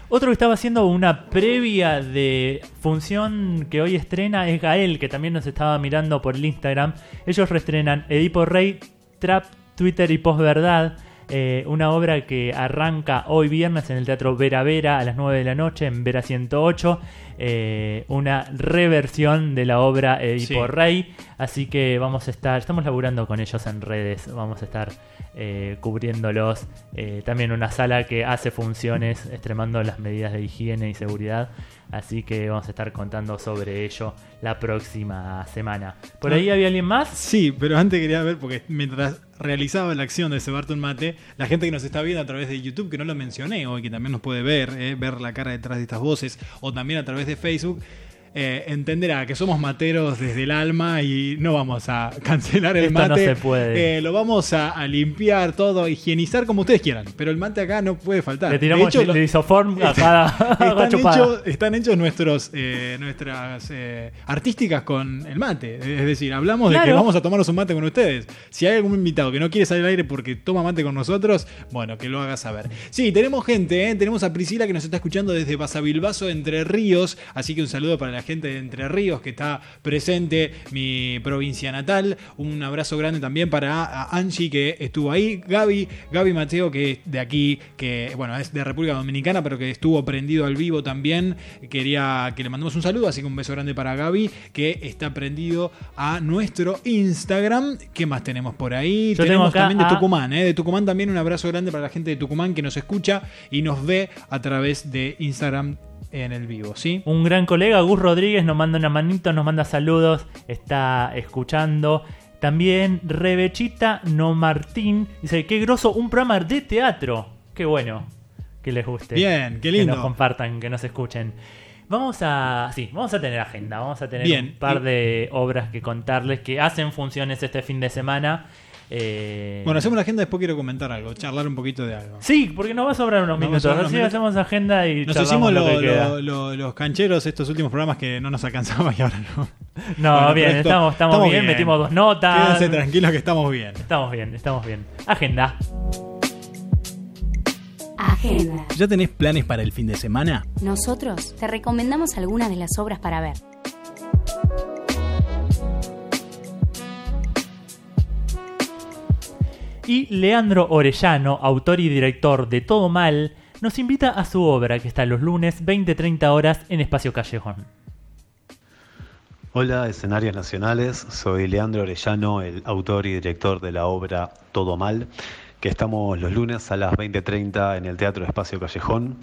Otro que estaba haciendo una previa de función que hoy estrena es Gael, que también nos estaba mirando por el Instagram. Ellos reestrenan Edipo Rey, Trap, Twitter y Posverdad. Eh, una obra que arranca hoy viernes en el Teatro Vera Vera a las 9 de la noche en Vera 108. eh, una reversión de la obra Edipo Sí. Rey. Así que vamos a estar, estamos laburando con ellos en redes, vamos a estar eh, cubriéndolos. Eh, también una sala que hace funciones, extremando las medidas de higiene y seguridad. Así que vamos a estar contando sobre ello la próxima semana. ¿Por ahí había alguien más? Sí, pero antes quería ver, porque mientras realizaba la acción de cebarte un mate, la gente que nos está viendo a través de YouTube, que no lo mencioné hoy, que también nos puede ver, eh, ver la cara detrás de estas voces, o también a través de Facebook, eh, entenderá que somos materos desde el alma y no vamos a cancelar el Esto no mate. se puede. Eh, lo vamos a, a limpiar todo, higienizar como ustedes quieran, pero el mate acá no puede faltar. Le De tiramos hecho, el isoform a cada, a <laughs> cada están, <laughs> hechos, están hechos nuestros, eh, nuestras artísticas con el mate. Es decir, hablamos de que vamos a tomarnos un mate con ustedes. Si hay algún invitado que no quiere salir al aire porque toma mate con nosotros, bueno, que lo haga saber. Sí, tenemos gente, tenemos a Priscila que nos está escuchando desde Basavilbaso, Entre Ríos. Así que un saludo para la gente de Entre Ríos que está presente, mi provincia natal. Un abrazo grande también para Angie que estuvo ahí. Gaby, Gaby Mateo que es de aquí, que bueno, es de República Dominicana, pero que estuvo prendido al vivo también. Quería que le mandemos un saludo, así que un beso grande para Gaby, que está prendido a nuestro Instagram. ¿Qué más tenemos por ahí? Yo tenemos también de Tucumán, ¿eh? De Tucumán también un abrazo grande para la gente de Tucumán que nos escucha y nos ve a través de Instagram en el vivo, ¿sí? Un gran colega, Gus Rodríguez, nos manda una manito, nos manda saludos, está escuchando. También Rebechita No Martín dice, qué groso, un programa de teatro. Qué bueno, que les guste. Bien, qué Que lindo. nos compartan, que nos escuchen. Vamos a, sí, vamos a tener agenda, vamos a tener Bien. un par de obras que contarles que hacen funciones este fin de semana. Eh, Bueno, hacemos la agenda, después quiero comentar algo, charlar un poquito de algo. Sí, porque nos va a sobrar unos Nos minutos. sobrar unos Así minutos. hacemos agenda y Nos hicimos lo lo- que queda. lo- lo- los cancheros estos últimos programas que no nos alcanzaba y ahora no. No, Bueno, bien, esto- estamos, estamos, bien, metimos dos notas. Quédense tranquilos que estamos bien. Estamos bien, estamos bien. Agenda. Agenda. ¿Ya tenés planes para el fin de semana? Nosotros te recomendamos algunas de las obras para ver. Y Leandro Orellano, autor y director de Todo Mal, nos invita a su obra que está los lunes 20-30 horas en Espacio Callejón. Hola, escenarios nacionales. Soy Leandro Orellano, el autor y director de la obra Todo Mal, que estamos los lunes a las 20.30 en el Teatro Espacio Callejón.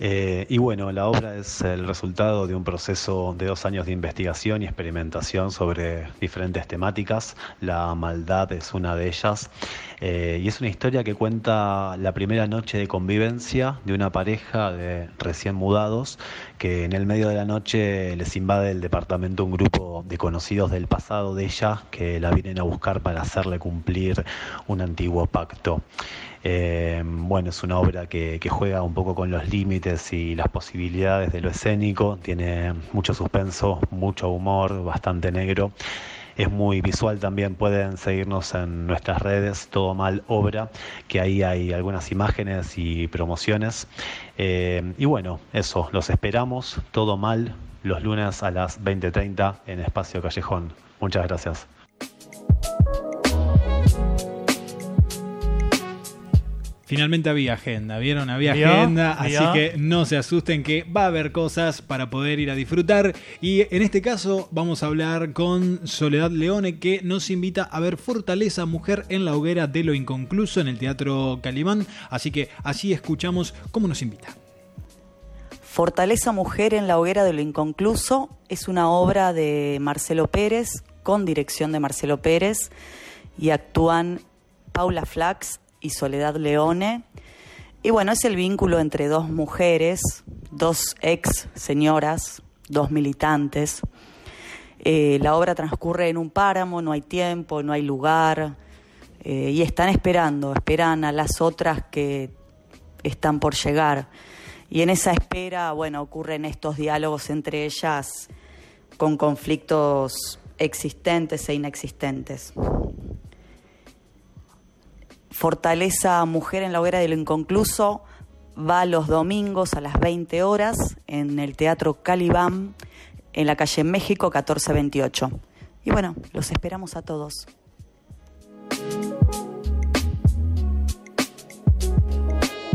Eh, y bueno, la obra es el resultado de un proceso de dos años de investigación y experimentación sobre diferentes temáticas. La maldad es una de ellas. Eh, y es una historia que cuenta la primera noche de convivencia de una pareja de recién mudados que en el medio de la noche les invade el departamento un grupo de conocidos del pasado de ella que la vienen a buscar para hacerle cumplir un antiguo pacto. Eh, bueno, es una obra que, que, juega un poco con los límites y las posibilidades de lo escénico, tiene mucho suspenso, mucho humor, bastante negro. Es muy visual también, pueden seguirnos en nuestras redes, Todo Mal Obra, que ahí hay algunas imágenes y promociones. Eh, y bueno, eso, los esperamos, Todo Mal, los lunes a las 20.30 en Espacio Callejón. Muchas gracias. Finalmente había agenda, ¿vieron? Había ¿Vio? agenda, así que no se asusten que va a haber cosas para poder ir a disfrutar. Y en este caso vamos a hablar con Soledad Leone que nos invita a ver Fortaleza Mujer en la hoguera de lo inconcluso en el Teatro Calimán. Así que así escuchamos cómo nos invita. Fortaleza Mujer en la hoguera de lo inconcluso es una obra de Marcelo Pérez, con dirección de Marcelo Pérez, y actúan Paula Flax y Soledad Leone. Y bueno, es el vínculo entre dos mujeres, dos ex señoras, dos militantes. Eh, la obra transcurre en un páramo, no hay tiempo, no hay lugar, eh, y están esperando, esperan a las otras que están por llegar. Y en esa espera, bueno, ocurren estos diálogos entre ellas con conflictos existentes e inexistentes. Fortaleza Mujer en la Hoguera de lo Inconcluso va los domingos a las 20 horas en el Teatro Calibán en la calle México 1428. Y bueno, los esperamos a todos.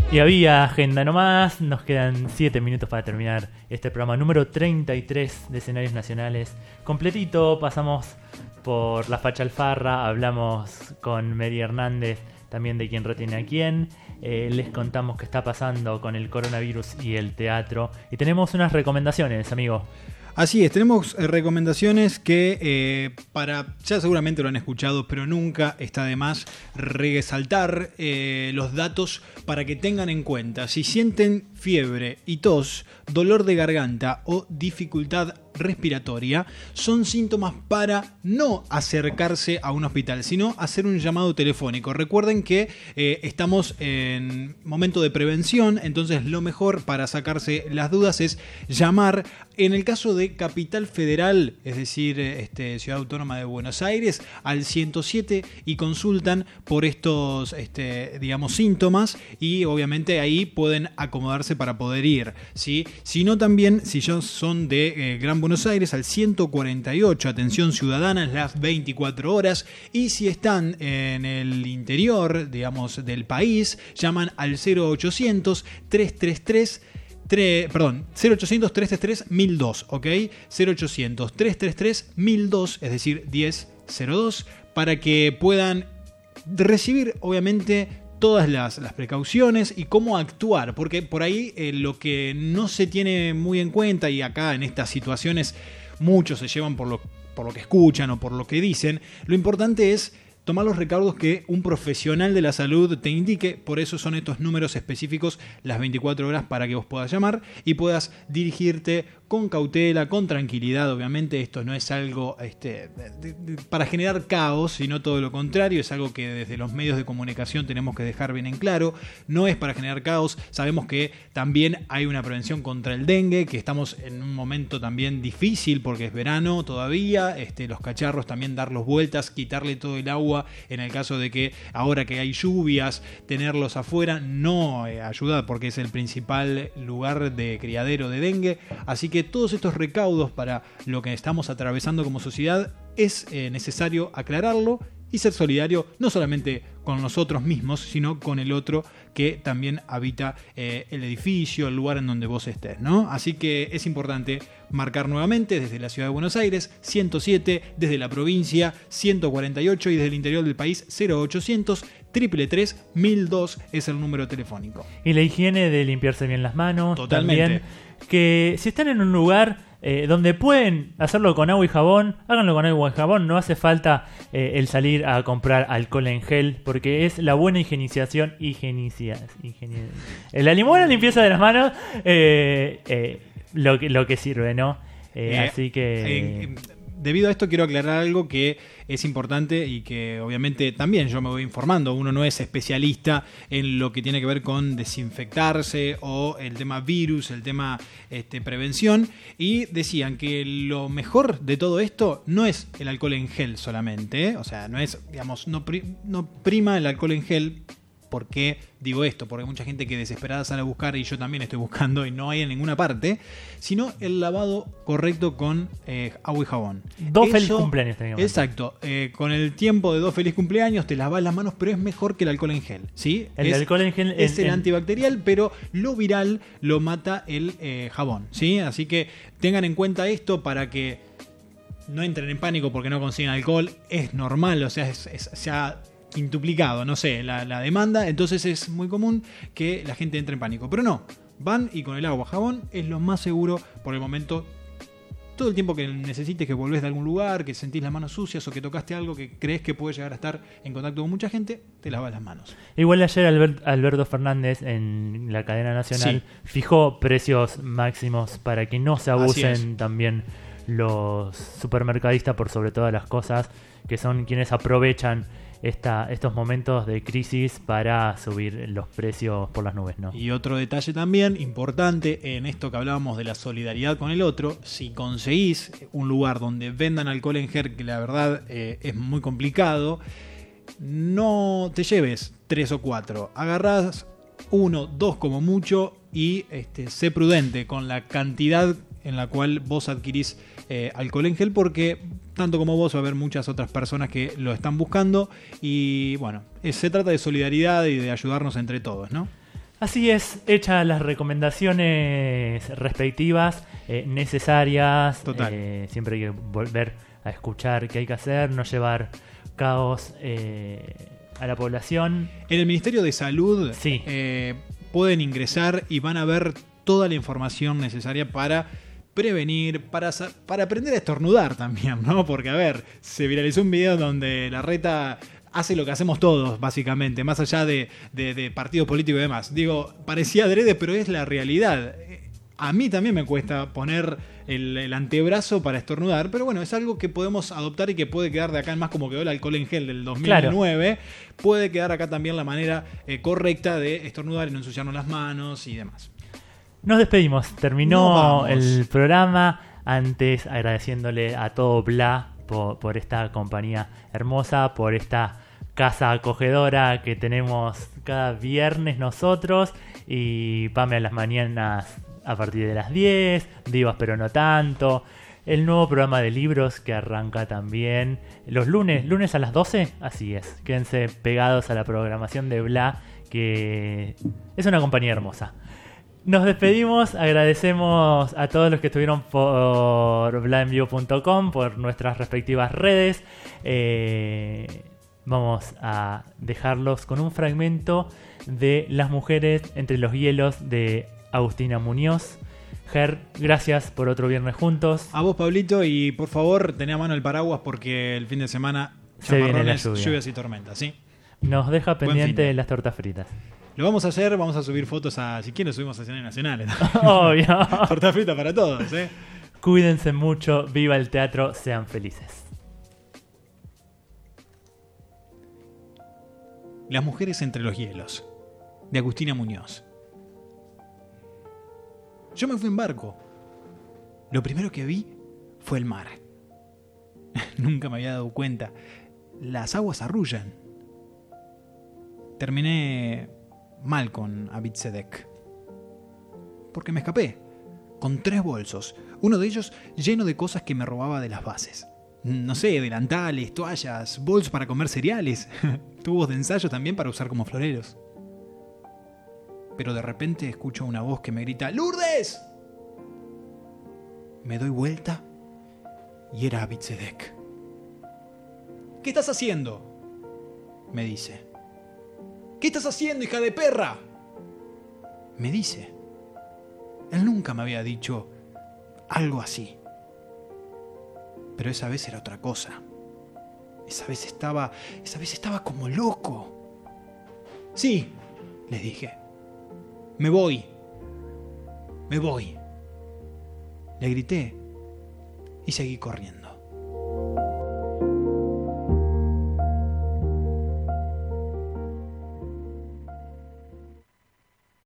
Y había agenda nomás, nos quedan 7 minutos para terminar este programa número 33 de escenarios nacionales. Completito, pasamos por la facha alfarra, hablamos con Mary Hernández también de quién retiene a quién, eh, les contamos qué está pasando con el coronavirus y el teatro y tenemos unas recomendaciones, amigo. Así es, tenemos eh, recomendaciones que eh, para, ya seguramente lo han escuchado, pero nunca está de más resaltar los datos para que tengan en cuenta. Si sienten fiebre y tos, dolor de garganta o dificultad respiratoria, son síntomas para no acercarse a un hospital, sino hacer un llamado telefónico. Recuerden que eh, estamos en momento de prevención, entonces lo mejor para sacarse las dudas es llamar. En el caso de Capital Federal, es decir, este, Ciudad Autónoma de Buenos Aires, al 107 y consultan por estos, este, digamos, síntomas y obviamente ahí pueden acomodarse para poder ir. ¿sí? Si no también, si ya son de eh, Gran Buenos Aires, al 148, atención ciudadana, las 24 horas. Y si están en el interior, digamos, del país, llaman al 0800 333 Tre- perdón, 0800-333-1002, ¿ok? 0800-333-1002, es decir, 1002, para que puedan recibir, obviamente, todas las, las precauciones y cómo actuar, porque por ahí eh, lo que no se tiene muy en cuenta, y acá en estas situaciones muchos se llevan por lo, por lo que escuchan o por lo que dicen, lo importante es tomar los recaudos que un profesional de la salud te indique, por eso son estos números específicos las 24 horas para que vos puedas llamar y puedas dirigirte con cautela, con tranquilidad. Obviamente esto no es algo este, para generar caos, sino todo lo contrario. Es algo que desde los medios de comunicación tenemos que dejar bien en claro. No es para generar caos. Sabemos que también hay una prevención contra el dengue, que estamos en un momento también difícil porque es verano todavía. Este, los cacharros también darlos vueltas, quitarle todo el agua en el caso de que ahora que hay lluvias, tenerlos afuera no eh, ayuda porque es el principal lugar de criadero de dengue. Así que todos estos recaudos para lo que estamos atravesando como sociedad es eh, necesario aclararlo y ser solidario no solamente con nosotros mismos, sino con el otro que también habita eh, el edificio, el lugar en donde vos estés, ¿no? Así que es importante marcar nuevamente desde la ciudad de Buenos Aires 107, desde la provincia 148 y desde el interior del país 0800 333 1002 es el número telefónico. Y la higiene de limpiarse bien las manos. Totalmente. También que si están en un lugar eh, donde pueden hacerlo con agua y jabón, háganlo con agua y jabón. No hace falta eh, el salir a comprar alcohol en gel, porque es la buena higienización. Higienicia, higieni- la buena limpieza de las manos, eh, eh, lo, que, lo que sirve, ¿no? Eh, Eh, así que. Debido a esto quiero aclarar algo que es importante y que obviamente también yo me voy informando. Uno no es especialista en lo que tiene que ver con desinfectarse o el tema virus, el tema este, prevención. Y decían que lo mejor de todo esto no es el alcohol en gel solamente. ¿eh? O sea, no es, digamos, no, no prima el alcohol en gel. ¿Por qué digo esto? Porque hay mucha gente que desesperada sale a buscar y yo también estoy buscando y no hay en ninguna parte, sino el lavado correcto con eh, agua y jabón. Dos feliz cumpleaños teníamos. Exacto. eh, con el tiempo de dos feliz cumpleaños te lavas las manos, pero es mejor que el alcohol en gel. ¿sí? El es, alcohol en gel en- es el en- antibacterial, pero lo viral lo mata el eh, jabón. ¿sí? Así que tengan en cuenta esto para que no entren en pánico porque no consiguen alcohol. Es normal, o sea, es- es- se ha quintuplicado, no sé, la, la demanda. Entonces es muy común que la gente entre en pánico. Pero no, van y con el agua jabón es lo más seguro por el momento. Todo el tiempo que necesites que volvés de algún lugar, que sentís las manos sucias o que tocaste algo que crees que puede llegar a estar en contacto con mucha gente, te lavas las manos. Igual ayer Albert- Alberto Fernández en la cadena nacional fijó precios máximos para que no se abusen también los supermercadistas por sobre todas las cosas, que son quienes aprovechan estos momentos de crisis para subir los precios por las nubes, ¿no? Y otro detalle también importante en esto que hablábamos de la solidaridad con el otro, si conseguís un lugar donde vendan alcohol en gel, que la verdad eh, es muy complicado, no te lleves tres o cuatro, agarrás uno, dos como mucho y este, sé prudente con la cantidad en la cual vos adquirís eh, alcohol en gel porque tanto como vos va a haber muchas otras personas que lo están buscando y bueno, se trata de solidaridad y de ayudarnos entre todos, ¿no? Así es, hechas las recomendaciones respectivas, eh, necesarias. Total. eh, siempre hay que volver a escuchar qué hay que hacer, no llevar caos eh, a la población. En el Ministerio de Salud eh, pueden ingresar y van a ver toda la información necesaria para prevenir, para, para aprender a estornudar también, ¿no? Porque, a ver, se viralizó un video donde la reta hace lo que hacemos todos, básicamente, más allá de, de, de partidos políticos y demás. Digo, parecía adrede, pero es la realidad. A mí también me cuesta poner el, el antebrazo para estornudar, pero bueno, es algo que podemos adoptar y que puede quedar de acá en más como quedó el alcohol en gel del 2009. Puede quedar acá también la manera eh, correcta de estornudar y no ensuciarnos las manos y demás. Nos despedimos, terminó el programa. Antes agradeciéndole a todo Bla por, por esta compañía hermosa, por esta casa acogedora que tenemos cada viernes nosotros y Pame a las mañanas a partir de las 10, Divas pero no tanto. El nuevo programa de libros que arranca también los lunes, lunes a las 12, así es. Quédense pegados a la programación de Bla, que es una compañía hermosa. Nos despedimos, agradecemos a todos los que estuvieron por blanview.com, por nuestras respectivas redes. Eh, vamos a dejarlos con un fragmento de Las mujeres entre los hielos de Agustina Muñoz. Ger, gracias por otro viernes juntos. A vos, Pablito, y por favor, tené a mano el paraguas porque el fin de semana Se viene la chaparrones, lluvia. lluvias y tormentas, ¿sí? Nos deja pendiente las tortas fritas. Lo vamos a hacer, vamos a subir fotos a. Si quieren, subimos a escenarios nacionales. <laughs> Obvio. <laughs> Torta frita para todos, ¿eh? Cuídense mucho, viva el teatro, sean felices. Las mujeres entre los hielos, de Agustina Muñoz. Yo me fui en barco. Lo primero que vi fue el mar. <laughs> Nunca me había dado cuenta. Las aguas arrullan. Terminé mal con Abitsedek. Porque me escapé. Con tres bolsos. Uno de ellos lleno de cosas que me robaba de las bases. No sé, delantales, toallas, bolsos para comer cereales, <laughs> tubos de ensayo también para usar como floreros. Pero de repente escucho una voz que me grita, ¡Lourdes! Me doy vuelta y era Abitsedek. ¿Qué estás haciendo? Me dice. ¿Qué estás haciendo, hija de perra? Me dice. Él nunca me había dicho algo así. Pero esa vez era otra cosa. Esa vez estaba, esa vez estaba como loco. Sí, le dije. Me voy. Me voy. Le grité y seguí corriendo.